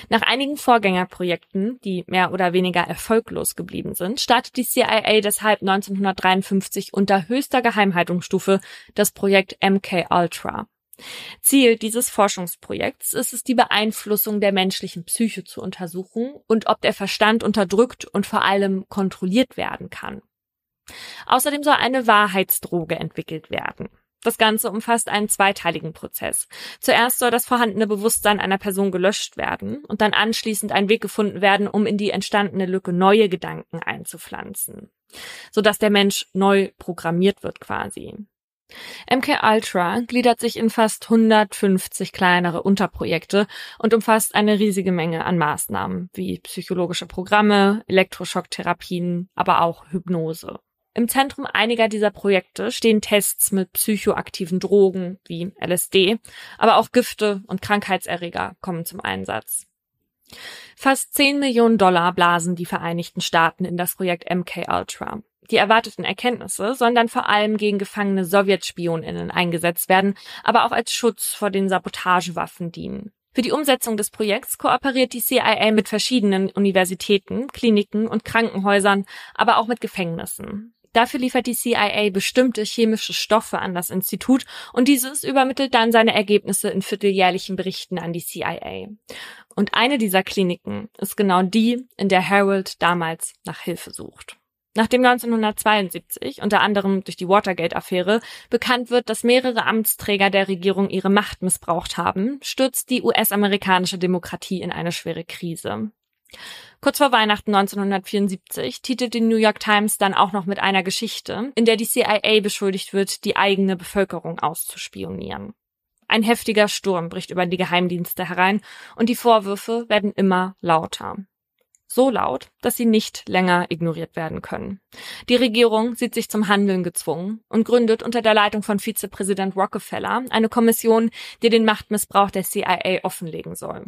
Speaker 1: Nach einigen Vorgängerprojekten, die mehr oder weniger erfolglos geblieben sind, startet die CIA deshalb 1953 unter höchster Geheimhaltungsstufe das Projekt MK Ultra. Ziel dieses Forschungsprojekts ist es, die Beeinflussung der menschlichen Psyche zu untersuchen und ob der Verstand unterdrückt und vor allem kontrolliert werden kann. Außerdem soll eine Wahrheitsdroge entwickelt werden. Das Ganze umfasst einen zweiteiligen Prozess. Zuerst soll das vorhandene Bewusstsein einer Person gelöscht werden und dann anschließend ein Weg gefunden werden, um in die entstandene Lücke neue Gedanken einzupflanzen, sodass der Mensch neu programmiert wird quasi. MK Ultra gliedert sich in fast 150 kleinere Unterprojekte und umfasst eine riesige Menge an Maßnahmen wie psychologische Programme, Elektroschocktherapien, aber auch Hypnose. Im Zentrum einiger dieser Projekte stehen Tests mit psychoaktiven Drogen wie LSD, aber auch Gifte und Krankheitserreger kommen zum Einsatz. Fast 10 Millionen Dollar blasen die Vereinigten Staaten in das Projekt MK Ultra. Die erwarteten Erkenntnisse sollen dann vor allem gegen gefangene Sowjetspioninnen eingesetzt werden, aber auch als Schutz vor den Sabotagewaffen dienen. Für die Umsetzung des Projekts kooperiert die CIA mit verschiedenen Universitäten, Kliniken und Krankenhäusern, aber auch mit Gefängnissen. Dafür liefert die CIA bestimmte chemische Stoffe an das Institut und dieses übermittelt dann seine Ergebnisse in vierteljährlichen Berichten an die CIA. Und eine dieser Kliniken ist genau die, in der Harold damals nach Hilfe sucht. Nachdem 1972 unter anderem durch die Watergate-Affäre bekannt wird, dass mehrere Amtsträger der Regierung ihre Macht missbraucht haben, stürzt die US-amerikanische Demokratie in eine schwere Krise. Kurz vor Weihnachten 1974 titelt die New York Times dann auch noch mit einer Geschichte, in der die CIA beschuldigt wird, die eigene Bevölkerung auszuspionieren. Ein heftiger Sturm bricht über die Geheimdienste herein und die Vorwürfe werden immer lauter so laut, dass sie nicht länger ignoriert werden können. Die Regierung sieht sich zum Handeln gezwungen und gründet unter der Leitung von Vizepräsident Rockefeller eine Kommission, die den Machtmissbrauch der CIA offenlegen soll.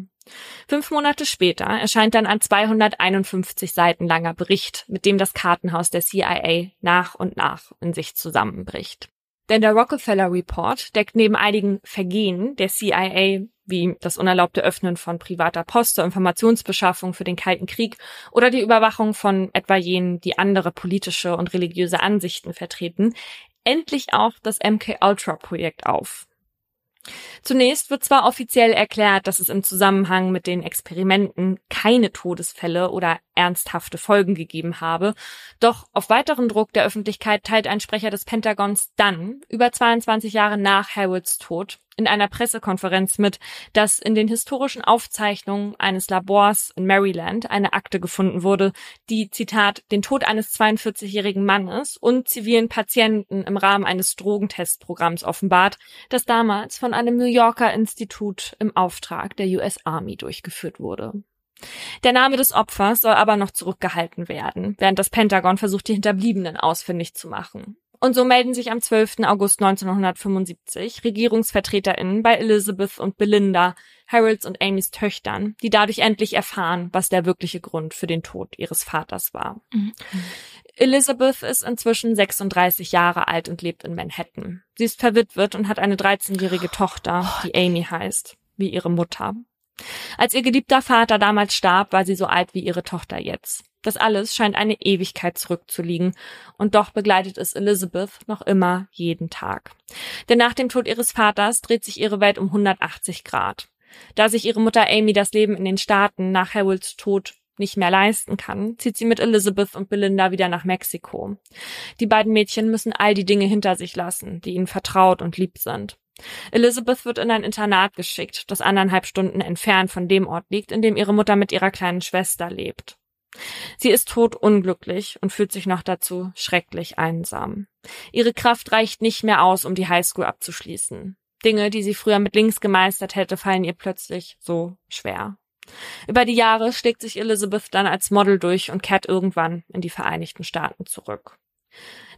Speaker 1: Fünf Monate später erscheint dann ein 251 Seiten langer Bericht, mit dem das Kartenhaus der CIA nach und nach in sich zusammenbricht. Denn der Rockefeller Report deckt neben einigen Vergehen der CIA wie das unerlaubte Öffnen von privater Post zur Informationsbeschaffung für den Kalten Krieg oder die Überwachung von etwa jenen, die andere politische und religiöse Ansichten vertreten, endlich auch das MK Ultra Projekt auf. Zunächst wird zwar offiziell erklärt, dass es im Zusammenhang mit den Experimenten keine Todesfälle oder ernsthafte Folgen gegeben habe, doch auf weiteren Druck der Öffentlichkeit teilt ein Sprecher des Pentagons dann, über 22 Jahre nach Harolds Tod, in einer Pressekonferenz mit, dass in den historischen Aufzeichnungen eines Labors in Maryland eine Akte gefunden wurde, die, Zitat, den Tod eines 42-jährigen Mannes und zivilen Patienten im Rahmen eines Drogentestprogramms offenbart, das damals von einem New Yorker Institut im Auftrag der US Army durchgeführt wurde. Der Name des Opfers soll aber noch zurückgehalten werden, während das Pentagon versucht, die Hinterbliebenen ausfindig zu machen. Und so melden sich am 12. August 1975 RegierungsvertreterInnen bei Elizabeth und Belinda, Harolds und Amys Töchtern, die dadurch endlich erfahren, was der wirkliche Grund für den Tod ihres Vaters war. Mhm. Elizabeth ist inzwischen 36 Jahre alt und lebt in Manhattan. Sie ist verwitwet und hat eine 13-jährige Tochter, die Amy heißt, wie ihre Mutter. Als ihr geliebter Vater damals starb, war sie so alt wie ihre Tochter jetzt. Das alles scheint eine Ewigkeit zurückzuliegen, und doch begleitet es Elizabeth noch immer jeden Tag. Denn nach dem Tod ihres Vaters dreht sich ihre Welt um 180 Grad. Da sich ihre Mutter Amy das Leben in den Staaten nach Harolds Tod nicht mehr leisten kann, zieht sie mit Elizabeth und Belinda wieder nach Mexiko. Die beiden Mädchen müssen all die Dinge hinter sich lassen, die ihnen vertraut und lieb sind. Elizabeth wird in ein Internat geschickt, das anderthalb Stunden entfernt von dem Ort liegt, in dem ihre Mutter mit ihrer kleinen Schwester lebt. Sie ist totunglücklich und fühlt sich noch dazu schrecklich einsam. Ihre Kraft reicht nicht mehr aus, um die Highschool abzuschließen. Dinge, die sie früher mit links gemeistert hätte, fallen ihr plötzlich so schwer. Über die Jahre schlägt sich Elizabeth dann als Model durch und kehrt irgendwann in die Vereinigten Staaten zurück.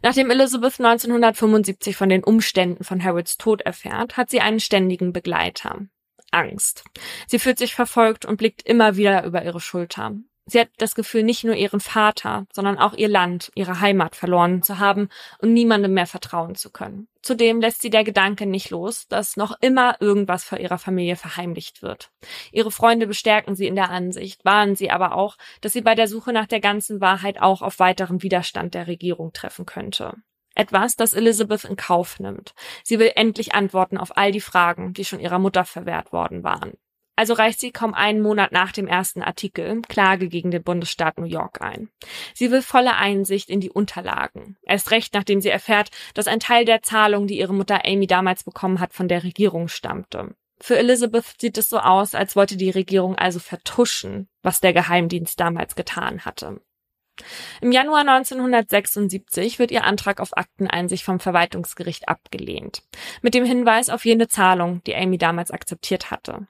Speaker 1: Nachdem Elizabeth 1975 von den Umständen von Harrods Tod erfährt, hat sie einen ständigen Begleiter. Angst. Sie fühlt sich verfolgt und blickt immer wieder über ihre Schulter. Sie hat das Gefühl, nicht nur ihren Vater, sondern auch ihr Land, ihre Heimat verloren zu haben und niemandem mehr vertrauen zu können. Zudem lässt sie der Gedanke nicht los, dass noch immer irgendwas vor ihrer Familie verheimlicht wird. Ihre Freunde bestärken sie in der Ansicht, warnen sie aber auch, dass sie bei der Suche nach der ganzen Wahrheit auch auf weiteren Widerstand der Regierung treffen könnte. Etwas, das Elizabeth in Kauf nimmt. Sie will endlich Antworten auf all die Fragen, die schon ihrer Mutter verwehrt worden waren. Also reicht sie kaum einen Monat nach dem ersten Artikel Klage gegen den Bundesstaat New York ein. Sie will volle Einsicht in die Unterlagen. Erst recht, nachdem sie erfährt, dass ein Teil der Zahlung, die ihre Mutter Amy damals bekommen hat, von der Regierung stammte. Für Elizabeth sieht es so aus, als wollte die Regierung also vertuschen, was der Geheimdienst damals getan hatte. Im Januar 1976 wird ihr Antrag auf Akteneinsicht vom Verwaltungsgericht abgelehnt, mit dem Hinweis auf jene Zahlung, die Amy damals akzeptiert hatte.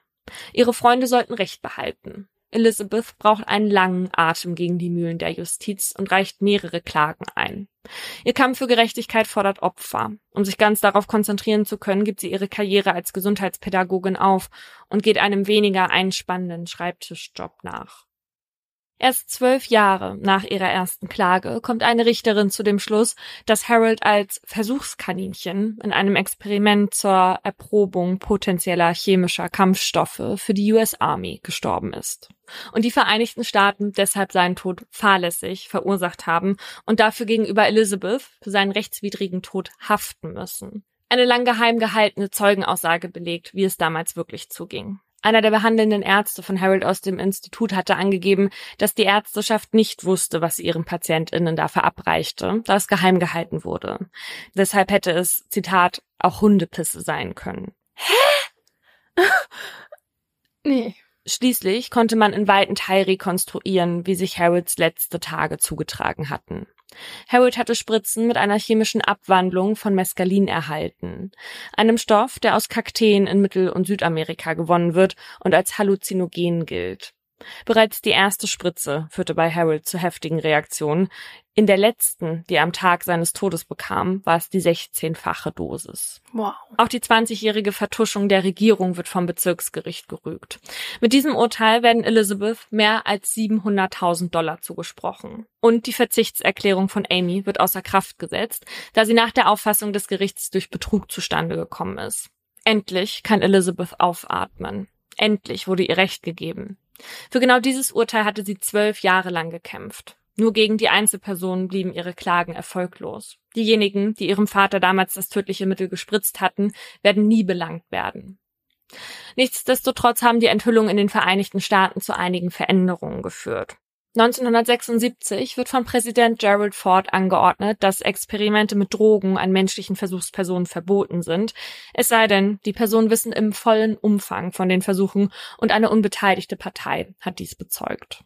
Speaker 1: Ihre Freunde sollten Recht behalten. Elizabeth braucht einen langen Atem gegen die Mühlen der Justiz und reicht mehrere Klagen ein. Ihr Kampf für Gerechtigkeit fordert Opfer. Um sich ganz darauf konzentrieren zu können, gibt sie ihre Karriere als Gesundheitspädagogin auf und geht einem weniger einspannenden Schreibtischjob nach. Erst zwölf Jahre nach ihrer ersten Klage kommt eine Richterin zu dem Schluss, dass Harold als Versuchskaninchen in einem Experiment zur Erprobung potenzieller chemischer Kampfstoffe für die US Army gestorben ist. Und die Vereinigten Staaten deshalb seinen Tod fahrlässig verursacht haben und dafür gegenüber Elizabeth für seinen rechtswidrigen Tod haften müssen. Eine lang geheim gehaltene Zeugenaussage belegt, wie es damals wirklich zuging. Einer der behandelnden Ärzte von Harold aus dem Institut hatte angegeben, dass die Ärzteschaft nicht wusste, was sie ihren PatientInnen da verabreichte, da es geheim gehalten wurde. Deshalb hätte es, Zitat, auch Hundepisse sein können.
Speaker 2: Hä? nee.
Speaker 1: Schließlich konnte man in weiten Teil rekonstruieren, wie sich Harolds letzte Tage zugetragen hatten. Harold hatte Spritzen mit einer chemischen Abwandlung von Mescalin erhalten, einem Stoff, der aus Kakteen in Mittel- und Südamerika gewonnen wird und als Halluzinogen gilt. Bereits die erste Spritze führte bei Harold zu heftigen Reaktionen. In der letzten, die er am Tag seines Todes bekam, war es die 16-fache Dosis.
Speaker 2: Wow.
Speaker 1: Auch die 20-jährige Vertuschung der Regierung wird vom Bezirksgericht gerügt. Mit diesem Urteil werden Elizabeth mehr als 700.000 Dollar zugesprochen. Und die Verzichtserklärung von Amy wird außer Kraft gesetzt, da sie nach der Auffassung des Gerichts durch Betrug zustande gekommen ist. Endlich kann Elizabeth aufatmen. Endlich wurde ihr Recht gegeben. Für genau dieses Urteil hatte sie zwölf Jahre lang gekämpft. Nur gegen die Einzelpersonen blieben ihre Klagen erfolglos. Diejenigen, die ihrem Vater damals das tödliche Mittel gespritzt hatten, werden nie belangt werden. Nichtsdestotrotz haben die Enthüllungen in den Vereinigten Staaten zu einigen Veränderungen geführt. 1976 wird von Präsident Gerald Ford angeordnet, dass Experimente mit Drogen an menschlichen Versuchspersonen verboten sind, es sei denn, die Personen wissen im vollen Umfang von den Versuchen und eine unbeteiligte Partei hat dies bezeugt.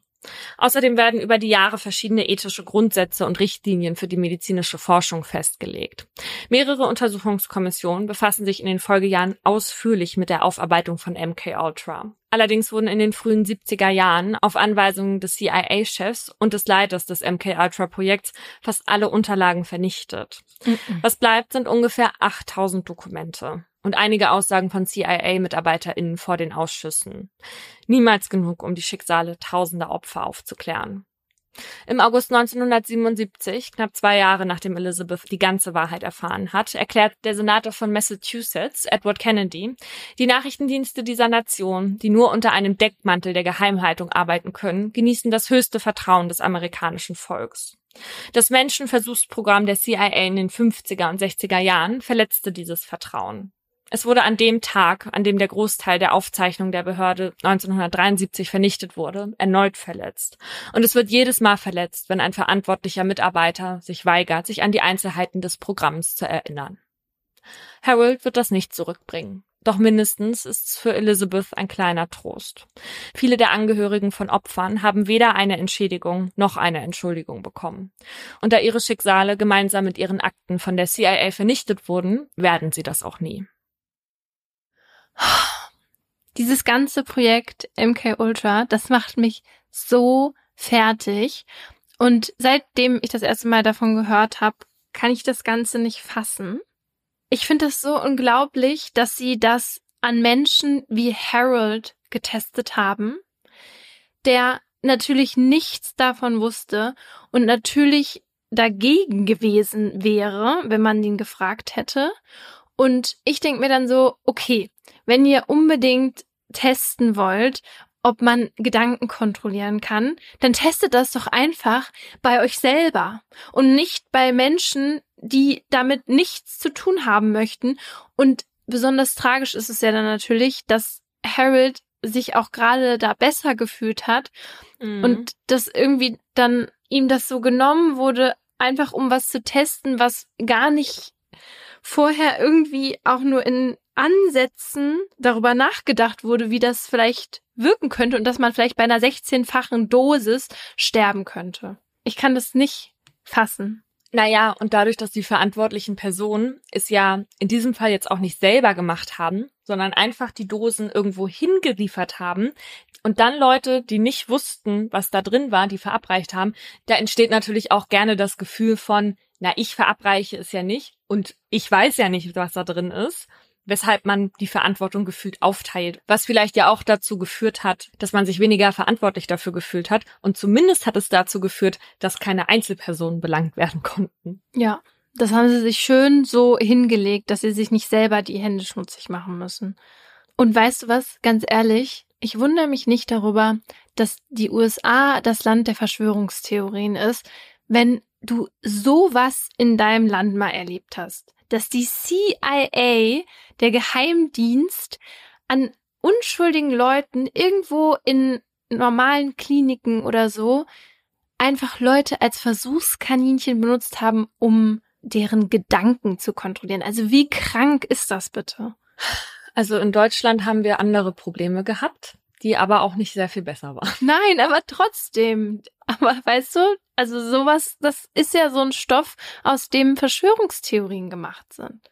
Speaker 1: Außerdem werden über die Jahre verschiedene ethische Grundsätze und Richtlinien für die medizinische Forschung festgelegt. Mehrere Untersuchungskommissionen befassen sich in den Folgejahren ausführlich mit der Aufarbeitung von MK Ultra. Allerdings wurden in den frühen 70er Jahren auf Anweisung des CIA-Chefs und des Leiters des MK Ultra Projekts fast alle Unterlagen vernichtet. Mhm. Was bleibt, sind ungefähr 8000 Dokumente und einige Aussagen von CIA-MitarbeiterInnen vor den Ausschüssen. Niemals genug, um die Schicksale tausender Opfer aufzuklären. Im August 1977, knapp zwei Jahre nachdem Elizabeth die ganze Wahrheit erfahren hat, erklärt der Senator von Massachusetts, Edward Kennedy, die Nachrichtendienste dieser Nation, die nur unter einem Deckmantel der Geheimhaltung arbeiten können, genießen das höchste Vertrauen des amerikanischen Volks. Das Menschenversuchsprogramm der CIA in den 50er und 60er Jahren verletzte dieses Vertrauen. Es wurde an dem Tag, an dem der Großteil der Aufzeichnung der Behörde 1973 vernichtet wurde, erneut verletzt. Und es wird jedes Mal verletzt, wenn ein verantwortlicher Mitarbeiter sich weigert, sich an die Einzelheiten des Programms zu erinnern. Harold wird das nicht zurückbringen. Doch mindestens ist es für Elizabeth ein kleiner Trost. Viele der Angehörigen von Opfern haben weder eine Entschädigung noch eine Entschuldigung bekommen. Und da ihre Schicksale gemeinsam mit ihren Akten von der CIA vernichtet wurden, werden sie das auch nie.
Speaker 2: Dieses ganze Projekt MK Ultra, das macht mich so fertig. Und seitdem ich das erste Mal davon gehört habe, kann ich das Ganze nicht fassen. Ich finde es so unglaublich, dass sie das an Menschen wie Harold getestet haben, der natürlich nichts davon wusste und natürlich dagegen gewesen wäre, wenn man ihn gefragt hätte. Und ich denke mir dann so, okay, wenn ihr unbedingt testen wollt, ob man Gedanken kontrollieren kann, dann testet das doch einfach bei euch selber und nicht bei Menschen, die damit nichts zu tun haben möchten. Und besonders tragisch ist es ja dann natürlich, dass Harold sich auch gerade da besser gefühlt hat mhm. und dass irgendwie dann ihm das so genommen wurde, einfach um was zu testen, was gar nicht vorher irgendwie auch nur in Ansätzen darüber nachgedacht wurde, wie das vielleicht wirken könnte und dass man vielleicht bei einer 16-fachen Dosis sterben könnte. Ich kann das nicht fassen.
Speaker 1: Naja, und dadurch, dass die verantwortlichen Personen es ja in diesem Fall jetzt auch nicht selber gemacht haben, sondern einfach die Dosen irgendwo hingeliefert haben und dann Leute, die nicht wussten, was da drin war, die verabreicht haben, da entsteht natürlich auch gerne das Gefühl von, na, ich verabreiche es ja nicht und ich weiß ja nicht, was da drin ist, weshalb man die Verantwortung gefühlt aufteilt, was vielleicht ja auch dazu geführt hat, dass man sich weniger verantwortlich dafür gefühlt hat und zumindest hat es dazu geführt, dass keine Einzelpersonen belangt werden konnten.
Speaker 2: Ja, das haben sie sich schön so hingelegt, dass sie sich nicht selber die Hände schmutzig machen müssen. Und weißt du was, ganz ehrlich, ich wundere mich nicht darüber, dass die USA das Land der Verschwörungstheorien ist, wenn du sowas in deinem Land mal erlebt hast. Dass die CIA, der Geheimdienst, an unschuldigen Leuten irgendwo in normalen Kliniken oder so einfach Leute als Versuchskaninchen benutzt haben, um deren Gedanken zu kontrollieren. Also wie krank ist das bitte?
Speaker 1: Also in Deutschland haben wir andere Probleme gehabt, die aber auch nicht sehr viel besser waren.
Speaker 2: Nein, aber trotzdem. Aber weißt du, also sowas, das ist ja so ein Stoff, aus dem Verschwörungstheorien gemacht sind.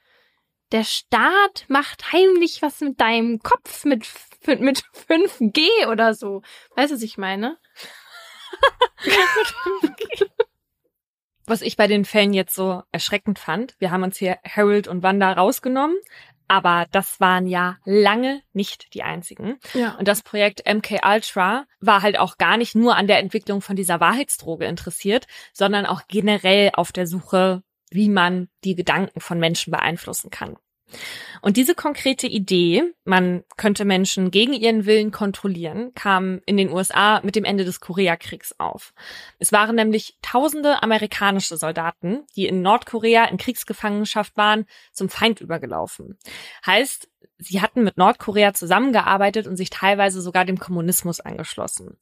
Speaker 2: Der Staat macht heimlich was mit deinem Kopf mit, mit 5G oder so. Weißt du, was ich meine?
Speaker 1: was ich bei den Fällen jetzt so erschreckend fand, wir haben uns hier Harold und Wanda rausgenommen, aber das waren ja lange nicht die einzigen. Ja. Und das Projekt MK Ultra war halt auch gar nicht nur an der Entwicklung von dieser Wahrheitsdroge interessiert, sondern auch generell auf der Suche, wie man die Gedanken von Menschen beeinflussen kann. Und diese konkrete Idee, man könnte Menschen gegen ihren Willen kontrollieren, kam in den USA mit dem Ende des Koreakriegs auf. Es waren nämlich tausende amerikanische Soldaten, die in Nordkorea in Kriegsgefangenschaft waren, zum Feind übergelaufen. Heißt, sie hatten mit Nordkorea zusammengearbeitet und sich teilweise sogar dem Kommunismus angeschlossen.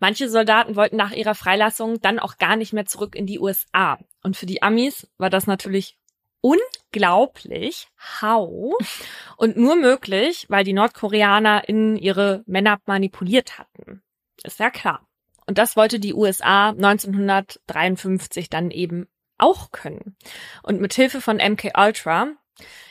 Speaker 1: Manche Soldaten wollten nach ihrer Freilassung dann auch gar nicht mehr zurück in die USA. Und für die Amis war das natürlich unglaublich, how und nur möglich, weil die Nordkoreaner in ihre Männer manipuliert hatten. Ist ja klar. Und das wollte die USA 1953 dann eben auch können. Und mit Hilfe von MK Ultra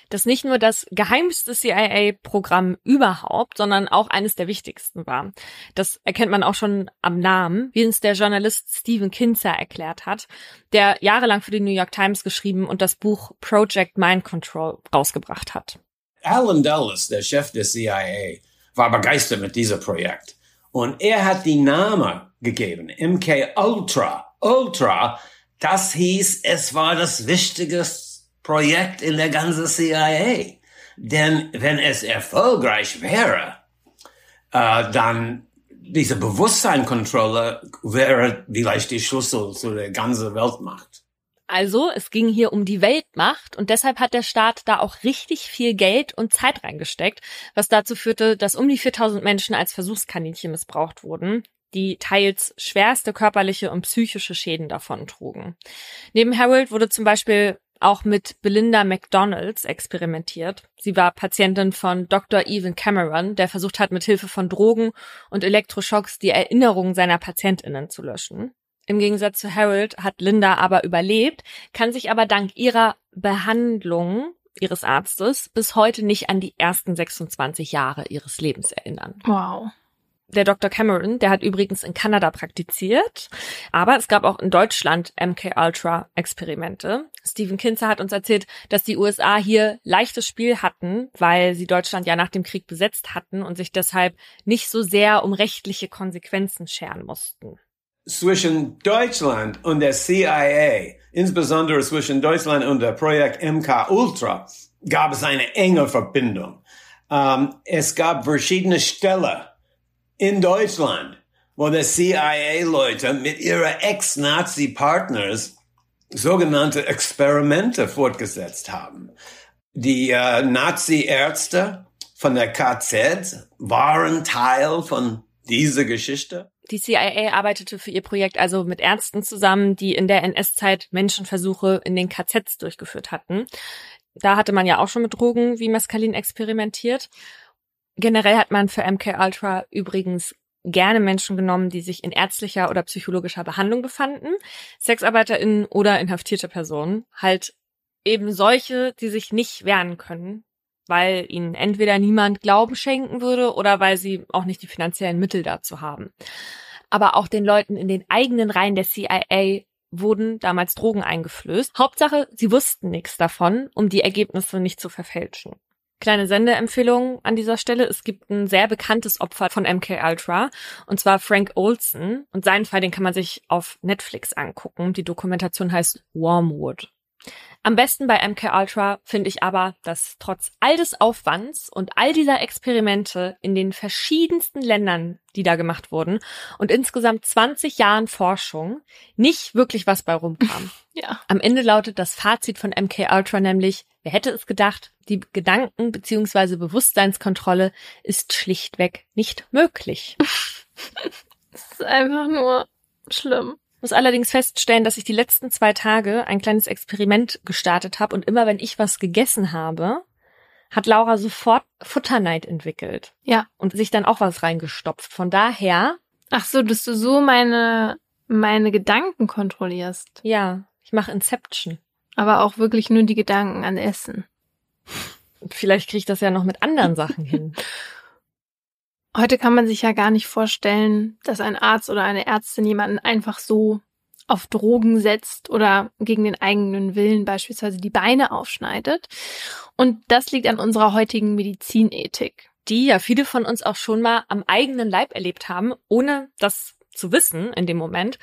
Speaker 1: das nicht nur das geheimste CIA-Programm überhaupt, sondern auch eines der wichtigsten war. Das erkennt man auch schon am Namen, wie uns der Journalist Stephen Kinzer erklärt hat, der jahrelang für die New York Times geschrieben und das Buch Project Mind Control rausgebracht hat.
Speaker 3: Alan Dulles, der Chef der CIA, war begeistert mit diesem Projekt. Und er hat die Name gegeben, MK Ultra. Ultra, das hieß, es war das wichtigste Projekt in der ganzen CIA. Denn wenn es erfolgreich wäre, äh, dann diese Bewusstseinkontrolle wäre vielleicht die Schlüssel zu der ganzen Weltmacht.
Speaker 1: Also, es ging hier um die Weltmacht und deshalb hat der Staat da auch richtig viel Geld und Zeit reingesteckt, was dazu führte, dass um die 4000 Menschen als Versuchskaninchen missbraucht wurden, die teils schwerste körperliche und psychische Schäden davon trugen. Neben Harold wurde zum Beispiel auch mit Belinda McDonalds experimentiert. Sie war Patientin von Dr. Evan Cameron, der versucht hat, mit Hilfe von Drogen und Elektroschocks die Erinnerungen seiner PatientInnen zu löschen. Im Gegensatz zu Harold hat Linda aber überlebt, kann sich aber dank ihrer Behandlung ihres Arztes bis heute nicht an die ersten 26 Jahre ihres Lebens erinnern.
Speaker 2: Wow.
Speaker 1: Der Dr. Cameron, der hat übrigens in Kanada praktiziert, aber es gab auch in Deutschland MK-Ultra-Experimente. Stephen Kinzer hat uns erzählt, dass die USA hier leichtes Spiel hatten, weil sie Deutschland ja nach dem Krieg besetzt hatten und sich deshalb nicht so sehr um rechtliche Konsequenzen scheren mussten.
Speaker 3: Zwischen Deutschland und der CIA, insbesondere zwischen Deutschland und der Projekt MK Ultra, gab es eine enge Verbindung. Um, es gab verschiedene Stellen in Deutschland, wo die CIA-Leute mit ihren Ex-Nazi-Partners sogenannte Experimente fortgesetzt haben. Die äh, Nazi-Ärzte von der KZ waren Teil von dieser Geschichte.
Speaker 1: Die CIA arbeitete für ihr Projekt also mit Ärzten zusammen, die in der NS-Zeit Menschenversuche in den KZs durchgeführt hatten. Da hatte man ja auch schon mit Drogen wie Mescalin experimentiert. Generell hat man für MK Ultra übrigens gerne Menschen genommen, die sich in ärztlicher oder psychologischer Behandlung befanden, SexarbeiterInnen oder inhaftierte Personen, halt eben solche, die sich nicht wehren können, weil ihnen entweder niemand Glauben schenken würde oder weil sie auch nicht die finanziellen Mittel dazu haben. Aber auch den Leuten in den eigenen Reihen der CIA wurden damals Drogen eingeflößt. Hauptsache, sie wussten nichts davon, um die Ergebnisse nicht zu verfälschen. Kleine Sendeempfehlung an dieser Stelle. Es gibt ein sehr bekanntes Opfer von MK Ultra und zwar Frank Olson und seinen Fall, den kann man sich auf Netflix angucken. Die Dokumentation heißt Wormwood. Am besten bei MK Ultra finde ich aber, dass trotz all des Aufwands und all dieser Experimente in den verschiedensten Ländern, die da gemacht wurden und insgesamt 20 Jahren Forschung nicht wirklich was bei rumkam.
Speaker 2: Ja.
Speaker 1: Am Ende lautet das Fazit von MK Ultra nämlich, wer hätte es gedacht, die Gedanken- bzw. Bewusstseinskontrolle ist schlichtweg nicht möglich.
Speaker 2: Es ist einfach nur schlimm
Speaker 1: muss allerdings feststellen, dass ich die letzten zwei Tage ein kleines Experiment gestartet habe und immer wenn ich was gegessen habe, hat Laura sofort Futterneid entwickelt.
Speaker 2: Ja.
Speaker 1: Und sich dann auch was reingestopft. Von daher.
Speaker 2: Ach so, dass du so meine, meine Gedanken kontrollierst.
Speaker 1: Ja, ich mache Inception.
Speaker 2: Aber auch wirklich nur die Gedanken an Essen.
Speaker 1: Vielleicht kriege ich das ja noch mit anderen Sachen hin.
Speaker 2: Heute kann man sich ja gar nicht vorstellen, dass ein Arzt oder eine Ärztin jemanden einfach so auf Drogen setzt oder gegen den eigenen Willen beispielsweise die Beine aufschneidet. Und das liegt an unserer heutigen Medizinethik.
Speaker 1: Die ja viele von uns auch schon mal am eigenen Leib erlebt haben, ohne das zu wissen in dem Moment,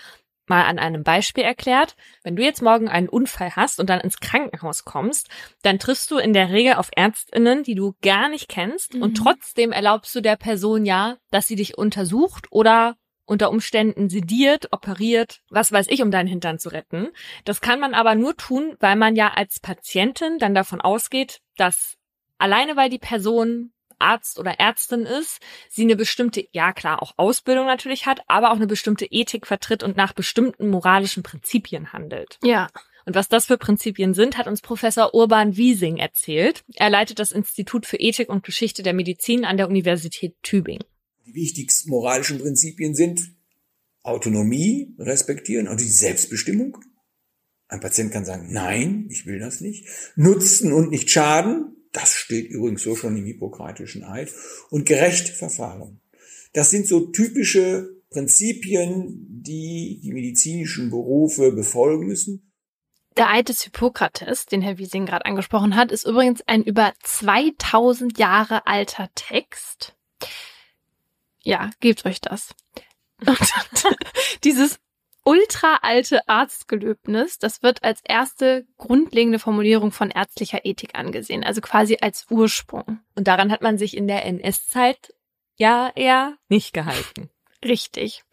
Speaker 1: mal an einem Beispiel erklärt. Wenn du jetzt morgen einen Unfall hast und dann ins Krankenhaus kommst, dann triffst du in der Regel auf Ärztinnen, die du gar nicht kennst mhm. und trotzdem erlaubst du der Person ja, dass sie dich untersucht oder unter Umständen sediert, operiert, was weiß ich, um deinen Hintern zu retten. Das kann man aber nur tun, weil man ja als Patientin dann davon ausgeht, dass alleine weil die Person Arzt oder Ärztin ist, sie eine bestimmte, ja klar, auch Ausbildung natürlich hat, aber auch eine bestimmte Ethik vertritt und nach bestimmten moralischen Prinzipien handelt.
Speaker 2: Ja.
Speaker 1: Und was das für Prinzipien sind, hat uns Professor Urban Wiesing erzählt. Er leitet das Institut für Ethik und Geschichte der Medizin an der Universität Tübingen.
Speaker 4: Die wichtigsten moralischen Prinzipien sind Autonomie respektieren, also die Selbstbestimmung. Ein Patient kann sagen, nein, ich will das nicht. Nutzen und nicht schaden. Das steht übrigens so schon im Hippokratischen Eid. Und gerecht verfahren. Das sind so typische Prinzipien, die die medizinischen Berufe befolgen müssen.
Speaker 2: Der Eid des Hippokrates, den Herr Wiesing gerade angesprochen hat, ist übrigens ein über 2000 Jahre alter Text. Ja, gebt euch das. Dieses ultra alte Arztgelöbnis, das wird als erste grundlegende Formulierung von ärztlicher Ethik angesehen, also quasi als Ursprung.
Speaker 1: Und daran hat man sich in der NS-Zeit ja eher nicht gehalten.
Speaker 2: Richtig.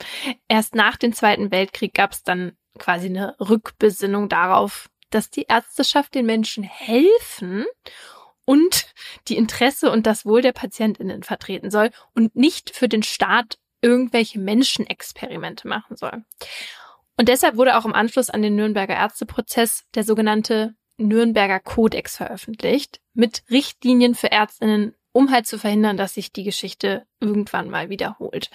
Speaker 2: Erst nach dem Zweiten Weltkrieg gab es dann quasi eine Rückbesinnung darauf, dass die Ärzteschaft den Menschen helfen und die Interesse und das Wohl der Patientinnen vertreten soll und nicht für den Staat irgendwelche Menschenexperimente machen soll. Und deshalb wurde auch im Anschluss an den Nürnberger Ärzteprozess der sogenannte Nürnberger Kodex veröffentlicht mit Richtlinien für Ärztinnen, um halt zu verhindern, dass sich die Geschichte irgendwann mal wiederholt.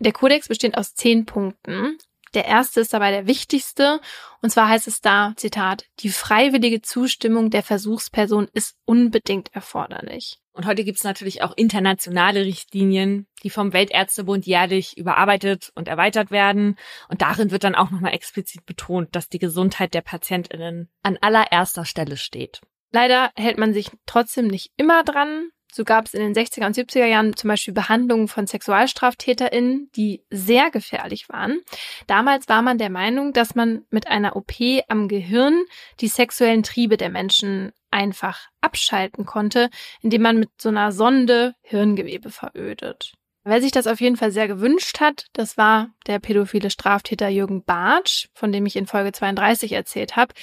Speaker 2: Der Kodex besteht aus zehn Punkten der erste ist dabei der wichtigste. Und zwar heißt es da, Zitat, die freiwillige Zustimmung der Versuchsperson ist unbedingt erforderlich.
Speaker 1: Und heute gibt es natürlich auch internationale Richtlinien, die vom Weltärztebund jährlich überarbeitet und erweitert werden. Und darin wird dann auch nochmal explizit betont, dass die Gesundheit der Patientinnen an allererster Stelle steht.
Speaker 2: Leider hält man sich trotzdem nicht immer dran. So gab es in den 60er und 70er Jahren zum Beispiel Behandlungen von SexualstraftäterInnen, die sehr gefährlich waren. Damals war man der Meinung, dass man mit einer OP am Gehirn die sexuellen Triebe der Menschen einfach abschalten konnte, indem man mit so einer Sonde Hirngewebe verödet. Wer sich das auf jeden Fall sehr gewünscht hat, das war der pädophile Straftäter Jürgen Bartsch, von dem ich in Folge 32 erzählt habe.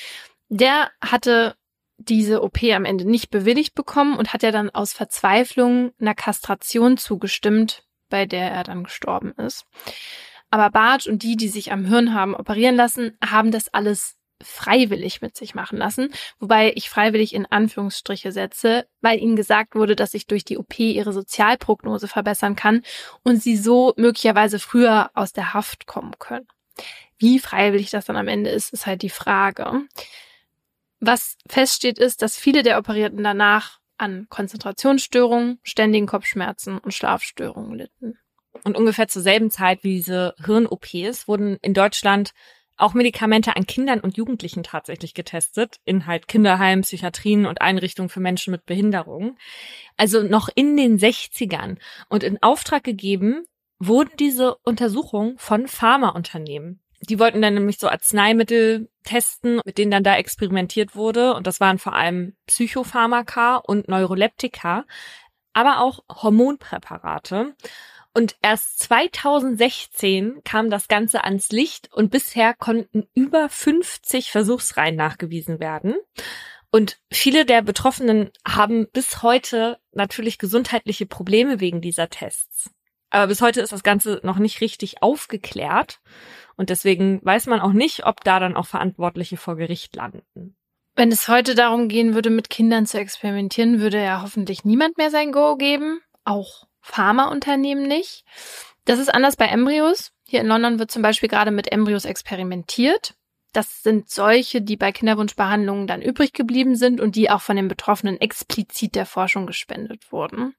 Speaker 2: Der hatte diese OP am Ende nicht bewilligt bekommen und hat ja dann aus Verzweiflung einer Kastration zugestimmt, bei der er dann gestorben ist. Aber Bartsch und die, die sich am Hirn haben operieren lassen, haben das alles freiwillig mit sich machen lassen, wobei ich freiwillig in Anführungsstriche setze, weil ihnen gesagt wurde, dass sich durch die OP ihre Sozialprognose verbessern kann und sie so möglicherweise früher aus der Haft kommen können. Wie freiwillig das dann am Ende ist, ist halt die Frage. Was feststeht, ist, dass viele der Operierten danach an Konzentrationsstörungen, ständigen Kopfschmerzen und Schlafstörungen litten.
Speaker 1: Und ungefähr zur selben Zeit wie diese Hirn-OPs wurden in Deutschland auch Medikamente an Kindern und Jugendlichen tatsächlich getestet, in halt Kinderheimen, Psychiatrien und Einrichtungen für Menschen mit Behinderungen. Also noch in den 60ern. Und in Auftrag gegeben wurden diese Untersuchungen von Pharmaunternehmen. Die wollten dann nämlich so Arzneimittel testen, mit denen dann da experimentiert wurde. Und das waren vor allem Psychopharmaka und Neuroleptika, aber auch Hormonpräparate. Und erst 2016 kam das Ganze ans Licht und bisher konnten über 50 Versuchsreihen nachgewiesen werden. Und viele der Betroffenen haben bis heute natürlich gesundheitliche Probleme wegen dieser Tests. Aber bis heute ist das Ganze noch nicht richtig aufgeklärt. Und deswegen weiß man auch nicht, ob da dann auch Verantwortliche vor Gericht landen.
Speaker 2: Wenn es heute darum gehen würde, mit Kindern zu experimentieren, würde ja hoffentlich niemand mehr sein Go geben. Auch Pharmaunternehmen nicht. Das ist anders bei Embryos. Hier in London wird zum Beispiel gerade mit Embryos experimentiert. Das sind solche, die bei Kinderwunschbehandlungen dann übrig geblieben sind und die auch von den Betroffenen explizit der Forschung gespendet wurden.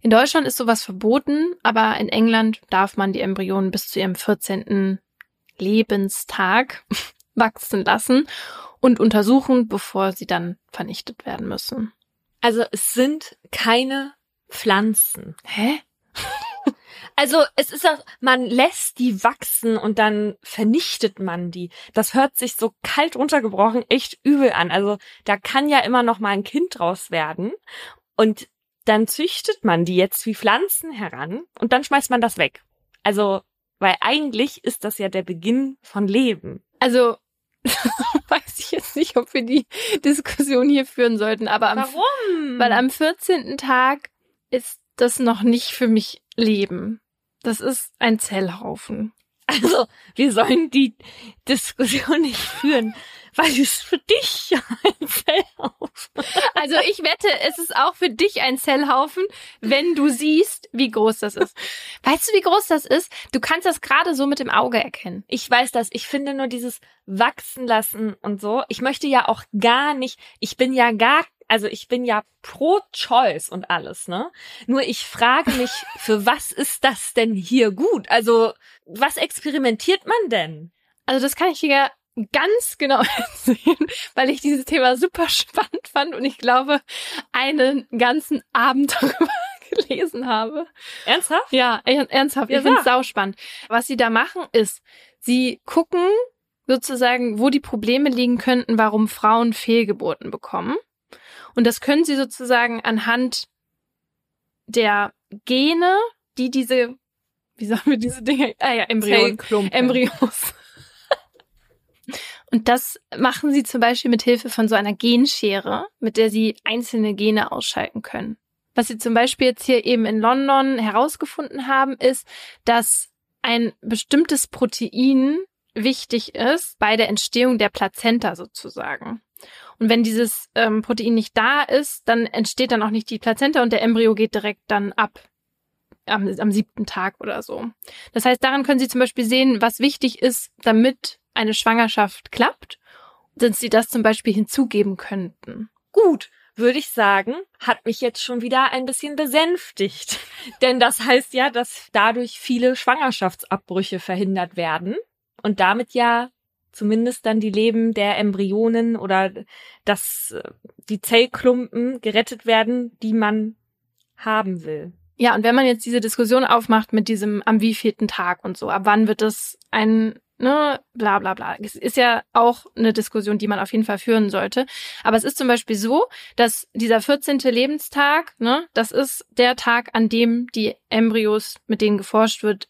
Speaker 2: In Deutschland ist sowas verboten, aber in England darf man die Embryonen bis zu ihrem 14. Lebenstag wachsen lassen und untersuchen, bevor sie dann vernichtet werden müssen.
Speaker 1: Also es sind keine Pflanzen.
Speaker 2: Hä?
Speaker 1: Also es ist auch, man lässt die wachsen und dann vernichtet man die. Das hört sich so kalt runtergebrochen echt übel an. Also da kann ja immer noch mal ein Kind draus werden und dann züchtet man die jetzt wie Pflanzen heran und dann schmeißt man das weg. Also, weil eigentlich ist das ja der Beginn von Leben.
Speaker 2: Also weiß ich jetzt nicht, ob wir die Diskussion hier führen sollten, aber am,
Speaker 1: Warum?
Speaker 2: weil am 14. Tag ist das noch nicht für mich Leben. Das ist ein Zellhaufen.
Speaker 1: Also, wir sollen die Diskussion nicht führen, weil es für dich ein Zellhaufen.
Speaker 2: Also ich wette, es ist auch für dich ein Zellhaufen, wenn du siehst, wie groß das ist. Weißt du, wie groß das ist? Du kannst das gerade so mit dem Auge erkennen.
Speaker 1: Ich weiß das. Ich finde nur dieses wachsen lassen und so. Ich möchte ja auch gar nicht, ich bin ja gar also ich bin ja pro Choice und alles, ne? Nur ich frage mich, für was ist das denn hier gut? Also, was experimentiert man denn?
Speaker 2: Also das kann ich dir ganz genau erzählen, weil ich dieses Thema super spannend fand und ich glaube, einen ganzen Abend darüber gelesen habe.
Speaker 1: Ernsthaft?
Speaker 2: Ja, er- ernsthaft.
Speaker 1: Ja,
Speaker 2: ich finde es sauspannend. Was sie da machen, ist, sie gucken sozusagen, wo die Probleme liegen könnten, warum Frauen Fehlgeburten bekommen. Und das können sie sozusagen anhand der Gene, die diese, wie sagen wir diese Dinge? Ah ja, Embryonen. Embryos. Und das machen sie zum Beispiel mit Hilfe von so einer Genschere, mit der sie einzelne Gene ausschalten können. Was sie zum Beispiel jetzt hier eben in London herausgefunden haben, ist, dass ein bestimmtes Protein wichtig ist bei der Entstehung der Plazenta sozusagen. Und wenn dieses ähm, Protein nicht da ist, dann entsteht dann auch nicht die Plazenta und der Embryo geht direkt dann ab am, am siebten Tag oder so. Das heißt, daran können Sie zum Beispiel sehen, was wichtig ist, damit eine Schwangerschaft klappt, dass Sie das zum Beispiel hinzugeben könnten.
Speaker 1: Gut, würde ich sagen, hat mich jetzt schon wieder ein bisschen besänftigt. Denn das heißt ja, dass dadurch viele Schwangerschaftsabbrüche verhindert werden und damit ja zumindest dann die Leben der Embryonen oder dass äh, die Zellklumpen gerettet werden, die man haben will.
Speaker 2: Ja, und wenn man jetzt diese Diskussion aufmacht mit diesem am wievielten Tag und so, ab wann wird das ein, ne, bla bla bla. Es ist ja auch eine Diskussion, die man auf jeden Fall führen sollte. Aber es ist zum Beispiel so, dass dieser 14. Lebenstag, ne, das ist der Tag, an dem die Embryos, mit denen geforscht wird,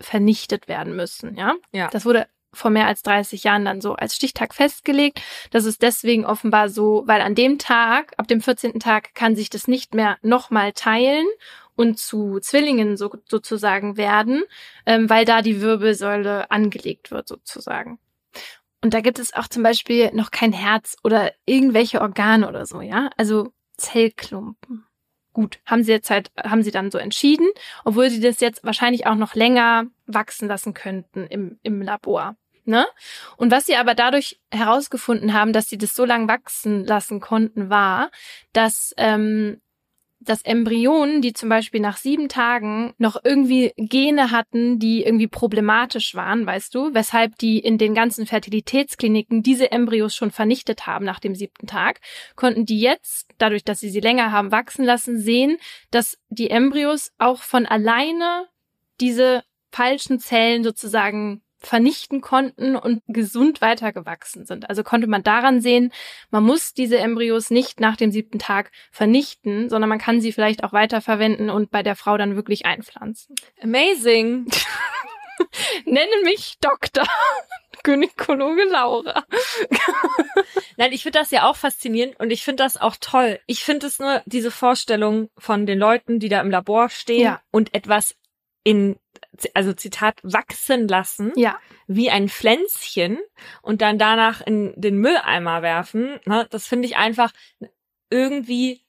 Speaker 2: vernichtet werden müssen, ja?
Speaker 1: Ja.
Speaker 2: Das wurde vor mehr als 30 Jahren dann so als Stichtag festgelegt. Das ist deswegen offenbar so, weil an dem Tag, ab dem 14. Tag, kann sich das nicht mehr nochmal teilen und zu Zwillingen so, sozusagen werden, ähm, weil da die Wirbelsäule angelegt wird sozusagen. Und da gibt es auch zum Beispiel noch kein Herz oder irgendwelche Organe oder so, ja? Also Zellklumpen. Gut, haben sie jetzt halt, haben sie dann so entschieden, obwohl sie das jetzt wahrscheinlich auch noch länger wachsen lassen könnten im, im Labor. Ne? Und was sie aber dadurch herausgefunden haben, dass sie das so lang wachsen lassen konnten, war, dass ähm, dass Embryonen, die zum Beispiel nach sieben Tagen noch irgendwie Gene hatten, die irgendwie problematisch waren, weißt du, weshalb die in den ganzen Fertilitätskliniken diese Embryos schon vernichtet haben nach dem siebten Tag, konnten die jetzt, dadurch, dass sie sie länger haben wachsen lassen, sehen, dass die Embryos auch von alleine diese falschen Zellen sozusagen vernichten konnten und gesund weitergewachsen sind. Also konnte man daran sehen, man muss diese Embryos nicht nach dem siebten Tag vernichten, sondern man kann sie vielleicht auch weiterverwenden und bei der Frau dann wirklich einpflanzen.
Speaker 1: Amazing.
Speaker 2: Nenne mich Doktor. Gynäkologe Laura.
Speaker 1: Nein, ich finde das ja auch faszinierend und ich finde das auch toll. Ich finde es nur diese Vorstellung von den Leuten, die da im Labor stehen
Speaker 2: Ja.
Speaker 1: und etwas in, also Zitat, wachsen lassen,
Speaker 2: Ja,
Speaker 1: wie ein Pflänzchen und dann danach in den Mülleimer werfen. Ne? Das finde ich einfach irgendwie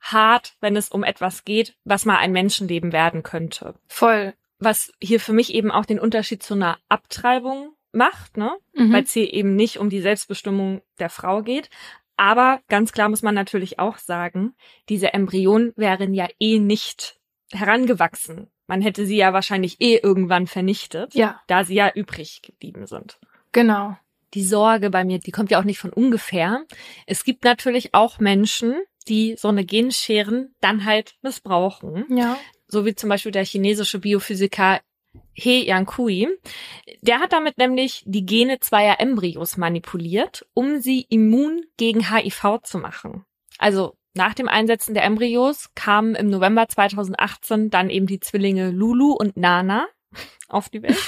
Speaker 1: hart, wenn es um etwas geht, was mal ein Menschenleben werden könnte.
Speaker 2: voll.
Speaker 1: Was hier für mich eben auch den Unterschied zu einer Abtreibung macht, ne?
Speaker 2: Mhm.
Speaker 1: weil es hier eben nicht um die Selbstbestimmung der Frau geht. Aber ganz klar muss man natürlich auch sagen, diese Embryonen wären ja eh nicht herangewachsen. Man hätte sie ja wahrscheinlich eh irgendwann vernichtet,
Speaker 2: Ja,
Speaker 1: da sie ja übrig geblieben sind.
Speaker 2: genau.
Speaker 1: Die Sorge bei mir, die kommt ja auch nicht von ungefähr. Es gibt natürlich auch Menschen, die so eine Genscheren dann halt missbrauchen
Speaker 2: Ja.
Speaker 1: so wie zum Beispiel der chinesische Biophysiker He Yankui. Der hat damit nämlich die Gene zweier Embryos manipuliert, um sie immun gegen HIV zu machen. Also nach dem Einsetzen der Embryos kamen im November 2018 dann eben die Zwillinge Lulu und Nana auf die Welt.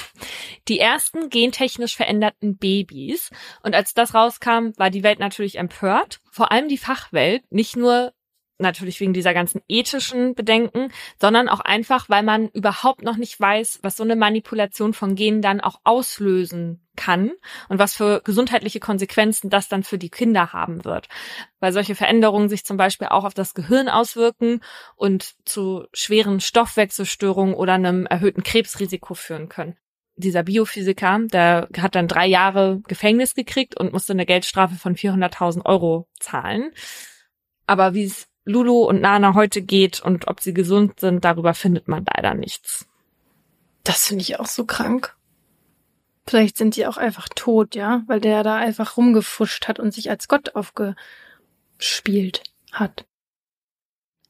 Speaker 1: Die ersten gentechnisch veränderten Babys. Und als das rauskam, war die Welt natürlich empört. Vor allem die Fachwelt, nicht nur natürlich wegen dieser ganzen ethischen Bedenken, sondern auch einfach, weil man überhaupt noch nicht weiß, was so eine Manipulation von Genen dann auch auslösen kann und was für gesundheitliche Konsequenzen das dann für die Kinder haben wird. Weil solche Veränderungen sich zum Beispiel auch auf das Gehirn auswirken und zu schweren Stoffwechselstörungen oder einem erhöhten Krebsrisiko führen können. Dieser Biophysiker, der hat dann drei Jahre Gefängnis gekriegt und musste eine Geldstrafe von 400.000 Euro zahlen. Aber wie es Lulu und Nana heute geht und ob sie gesund sind, darüber findet man leider nichts.
Speaker 2: Das finde ich auch so krank. Vielleicht sind die auch einfach tot, ja, weil der da einfach rumgefuscht hat und sich als Gott aufgespielt hat.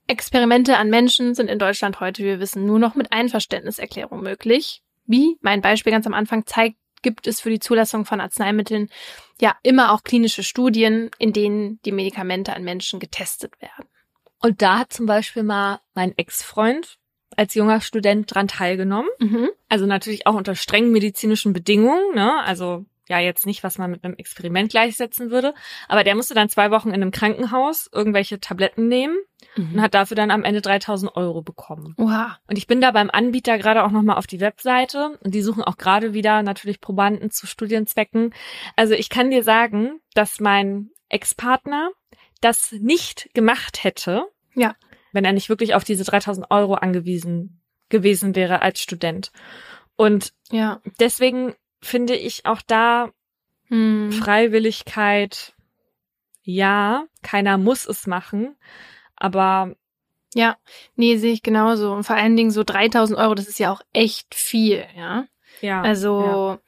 Speaker 2: Experimente an Menschen sind in Deutschland heute, wie wir wissen, nur noch mit Einverständniserklärung möglich. Wie mein Beispiel ganz am Anfang zeigt, gibt es für die Zulassung von Arzneimitteln ja immer auch klinische Studien, in denen die Medikamente an Menschen getestet werden.
Speaker 1: Und da hat zum Beispiel mal mein Ex-Freund als junger Student dran teilgenommen.
Speaker 2: Mhm.
Speaker 1: Also natürlich auch unter strengen medizinischen Bedingungen, ne? Also ja jetzt nicht, was man mit einem Experiment gleichsetzen würde. Aber der musste dann zwei Wochen in einem Krankenhaus irgendwelche Tabletten nehmen und hat dafür dann am Ende 3000 Euro bekommen.
Speaker 2: Oha.
Speaker 1: Und ich bin da beim Anbieter gerade auch nochmal auf die Webseite und die suchen auch gerade wieder natürlich Probanden zu Studienzwecken. Also ich kann dir sagen, dass mein Ex-Partner das nicht gemacht hätte,
Speaker 2: Ja.
Speaker 1: Wenn er nicht wirklich auf diese 3000 Euro angewiesen gewesen wäre als Student. Und
Speaker 2: Ja.
Speaker 1: deswegen finde ich auch da
Speaker 2: Hm.
Speaker 1: Freiwilligkeit, ja, keiner muss es machen, aber
Speaker 2: Ja, nee, sehe ich genauso. Und vor allen Dingen so 3000 Euro, das ist ja auch echt viel, ja.
Speaker 1: ja.
Speaker 2: Also, ja.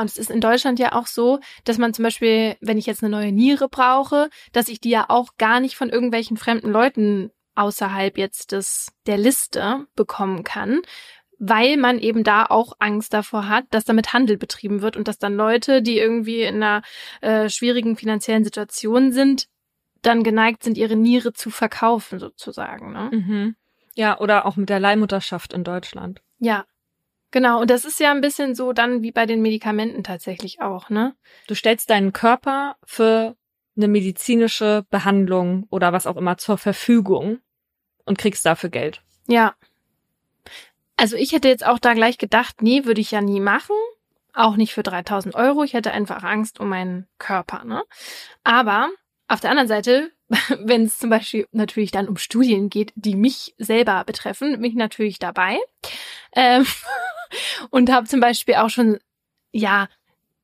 Speaker 2: Und es ist in Deutschland ja auch so, dass man zum Beispiel, wenn ich jetzt eine neue Niere brauche, dass ich die ja auch gar nicht von irgendwelchen fremden Leuten außerhalb jetzt des, der Liste bekommen kann, weil man eben da auch Angst davor hat, dass damit Handel betrieben wird und dass dann Leute, die irgendwie in einer äh, schwierigen finanziellen Situation sind, dann geneigt sind, ihre Niere zu verkaufen, sozusagen. Ne?
Speaker 1: Mhm. Ja, oder auch mit der Leihmutterschaft in Deutschland.
Speaker 2: Ja, genau. Und das ist ja ein bisschen so dann wie bei den Medikamenten tatsächlich auch, ne?
Speaker 1: Du stellst deinen Körper für eine medizinische Behandlung oder was auch immer zur Verfügung und kriegst dafür Geld.
Speaker 2: Ja. Also ich hätte jetzt auch da gleich gedacht, nee, würde ich ja nie machen. Auch nicht für 3000 Euro. Ich hätte einfach Angst um meinen Körper, ne? Aber auf der anderen Seite, wenn es zum Beispiel natürlich dann um Studien geht, die mich selber betreffen, bin ich natürlich dabei. Ähm, und habe zum Beispiel auch schon, ja,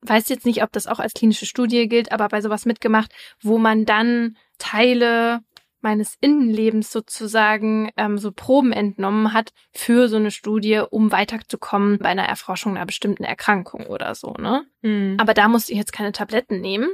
Speaker 2: weiß jetzt nicht, ob das auch als klinische Studie gilt, aber bei sowas mitgemacht, wo man dann Teile meines Innenlebens sozusagen ähm, so Proben entnommen hat für so eine Studie, um weiterzukommen bei einer Erforschung einer bestimmten Erkrankung oder so, ne?
Speaker 1: Mhm.
Speaker 2: Aber da musste ich jetzt keine Tabletten nehmen.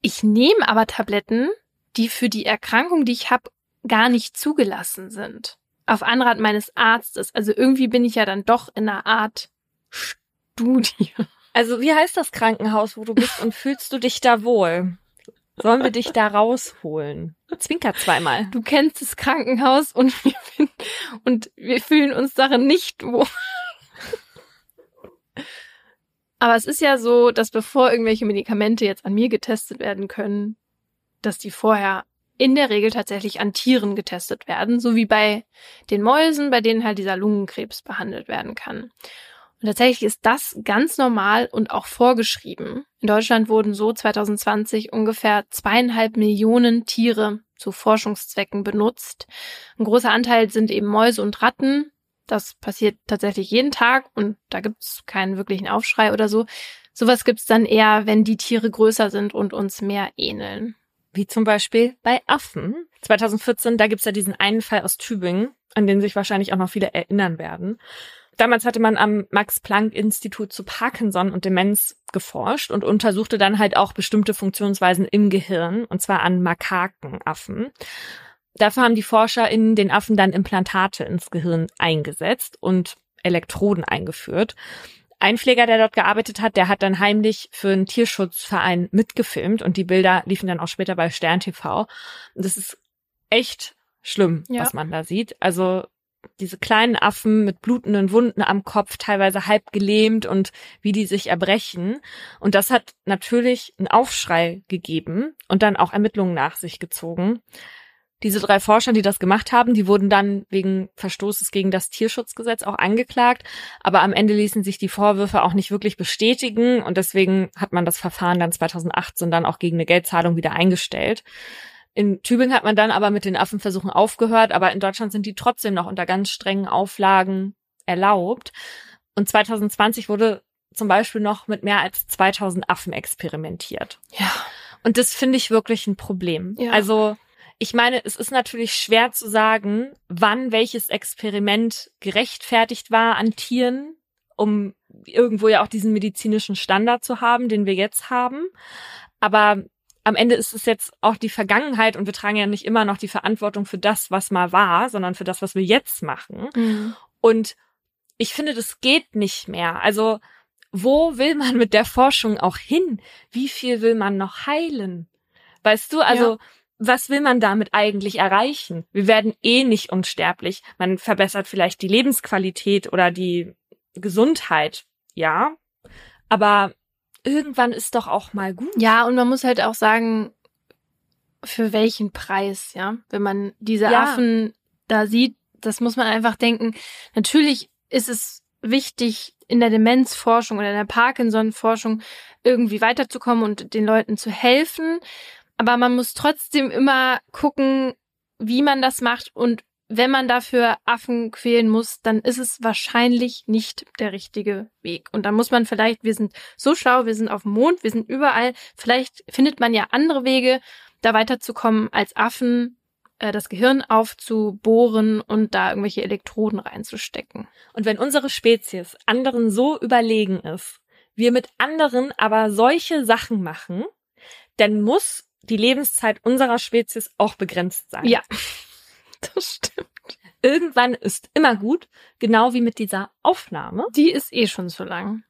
Speaker 2: Ich nehme aber Tabletten, die für die Erkrankung, die ich habe, gar nicht zugelassen sind. Auf Anrat meines Arztes. Also irgendwie bin ich ja dann doch in einer Art Studie.
Speaker 1: Also wie heißt das Krankenhaus, wo du bist und fühlst du dich da wohl? Sollen wir dich da rausholen? Zwinker zweimal.
Speaker 2: Du kennst das Krankenhaus und wir, finden, und wir fühlen uns darin nicht wohl. Aber es ist ja so, dass bevor irgendwelche Medikamente jetzt an mir getestet werden können, dass die vorher in der Regel tatsächlich an Tieren getestet werden, so wie bei den Mäusen, bei denen halt dieser Lungenkrebs behandelt werden kann. Und tatsächlich ist das ganz normal und auch vorgeschrieben. In Deutschland wurden so 2020 ungefähr zweieinhalb Millionen Tiere zu Forschungszwecken benutzt. Ein großer Anteil sind eben Mäuse und Ratten. Das passiert tatsächlich jeden Tag und da gibt's keinen wirklichen Aufschrei oder so. Sowas gibt's dann eher, wenn die Tiere größer sind und uns mehr ähneln.
Speaker 1: Wie zum Beispiel bei Affen. 2014, da gibt's ja diesen einen Fall aus Tübingen, an den sich wahrscheinlich auch noch viele erinnern werden. Damals hatte man am Max-Planck-Institut zu Parkinson und Demenz geforscht und untersuchte dann halt auch bestimmte Funktionsweisen im Gehirn, und zwar an Makakenaffen. Dafür haben die Forscher in den Affen dann Implantate ins Gehirn eingesetzt und Elektroden eingeführt. Ein Pfleger, der dort gearbeitet hat, der hat dann heimlich für einen Tierschutzverein mitgefilmt und die Bilder liefen dann auch später bei Stern TV. Und das ist echt schlimm,
Speaker 2: Ja.
Speaker 1: was man da sieht. Also diese kleinen Affen mit blutenden Wunden am Kopf, teilweise halb gelähmt und wie die sich erbrechen. Und das hat natürlich einen Aufschrei gegeben und dann auch Ermittlungen nach sich gezogen. Diese drei Forscher, die das gemacht haben, die wurden dann wegen Verstoßes gegen das Tierschutzgesetz auch angeklagt. Aber am Ende ließen sich die Vorwürfe auch nicht wirklich bestätigen und deswegen hat man das Verfahren dann 2018 dann auch gegen eine Geldzahlung wieder eingestellt. In Tübingen hat man dann aber mit den Affenversuchen aufgehört, aber in Deutschland sind die trotzdem noch unter ganz strengen Auflagen erlaubt. Und 2020 wurde zum Beispiel noch mit mehr als 2000 Affen experimentiert.
Speaker 2: Ja.
Speaker 1: Und das finde ich wirklich ein Problem.
Speaker 2: Ja.
Speaker 1: Also ich meine, es ist natürlich schwer zu sagen, wann welches Experiment gerechtfertigt war an Tieren, um irgendwo ja auch diesen medizinischen Standard zu haben, den wir jetzt haben. Aber am Ende ist es jetzt auch die Vergangenheit und wir tragen ja nicht immer noch die Verantwortung für das, was mal war, sondern für das, was wir jetzt machen.
Speaker 2: Mhm.
Speaker 1: Und ich finde, das geht nicht mehr. Also, wo will man mit der Forschung auch hin? Wie viel will man noch heilen? Weißt du, also,
Speaker 2: Ja.
Speaker 1: Was will man damit eigentlich erreichen? Wir werden eh nicht unsterblich. Man verbessert vielleicht die Lebensqualität oder die Gesundheit, ja. Aber irgendwann ist doch auch mal gut.
Speaker 2: Ja, und man muss halt auch sagen, für welchen Preis, ja? Wenn man diese
Speaker 1: Ja.
Speaker 2: Affen da sieht, das muss man einfach denken. Natürlich ist es wichtig, in der Demenzforschung oder in der Parkinson-Forschung irgendwie weiterzukommen und den Leuten zu helfen. Aber man muss trotzdem immer gucken, wie man das macht und wenn man dafür Affen quälen muss, dann ist es wahrscheinlich nicht der richtige Weg. Und dann muss man vielleicht, wir sind so schlau, wir sind auf dem Mond, wir sind überall, vielleicht findet man ja andere Wege, da weiterzukommen als Affen, äh, das Gehirn aufzubohren und da irgendwelche Elektroden reinzustecken.
Speaker 1: Und wenn unsere Spezies anderen so überlegen ist, wir mit anderen aber solche Sachen machen, dann muss die Lebenszeit unserer Spezies auch begrenzt sein.
Speaker 2: Ja, das stimmt.
Speaker 1: Irgendwann ist immer gut, genau wie mit dieser Aufnahme.
Speaker 2: Die ist eh schon zu lang.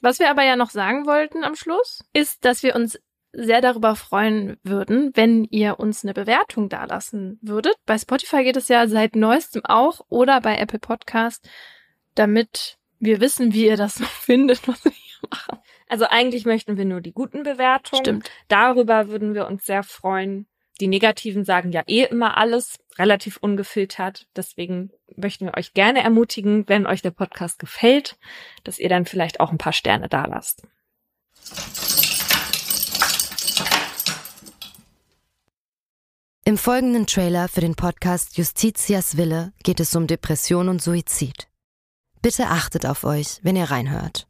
Speaker 2: Was wir aber ja noch sagen wollten am Schluss, ist, dass wir uns sehr darüber freuen würden, wenn ihr uns eine Bewertung dalassen würdet. Bei Spotify geht es ja seit neuestem auch oder bei Apple Podcast, damit wir wissen, wie ihr das so findet, was wir hier machen.
Speaker 1: Also eigentlich möchten wir nur die guten Bewertungen.
Speaker 2: Stimmt.
Speaker 1: Darüber würden wir uns sehr freuen. Die negativen sagen ja eh immer alles, relativ ungefiltert. Deswegen möchten wir euch gerne ermutigen, wenn euch der Podcast gefällt, dass ihr dann vielleicht auch ein paar Sterne dalasst.
Speaker 5: Im folgenden Trailer für den Podcast Justitias Wille geht es um Depression und Suizid. Bitte achtet auf euch, wenn ihr reinhört.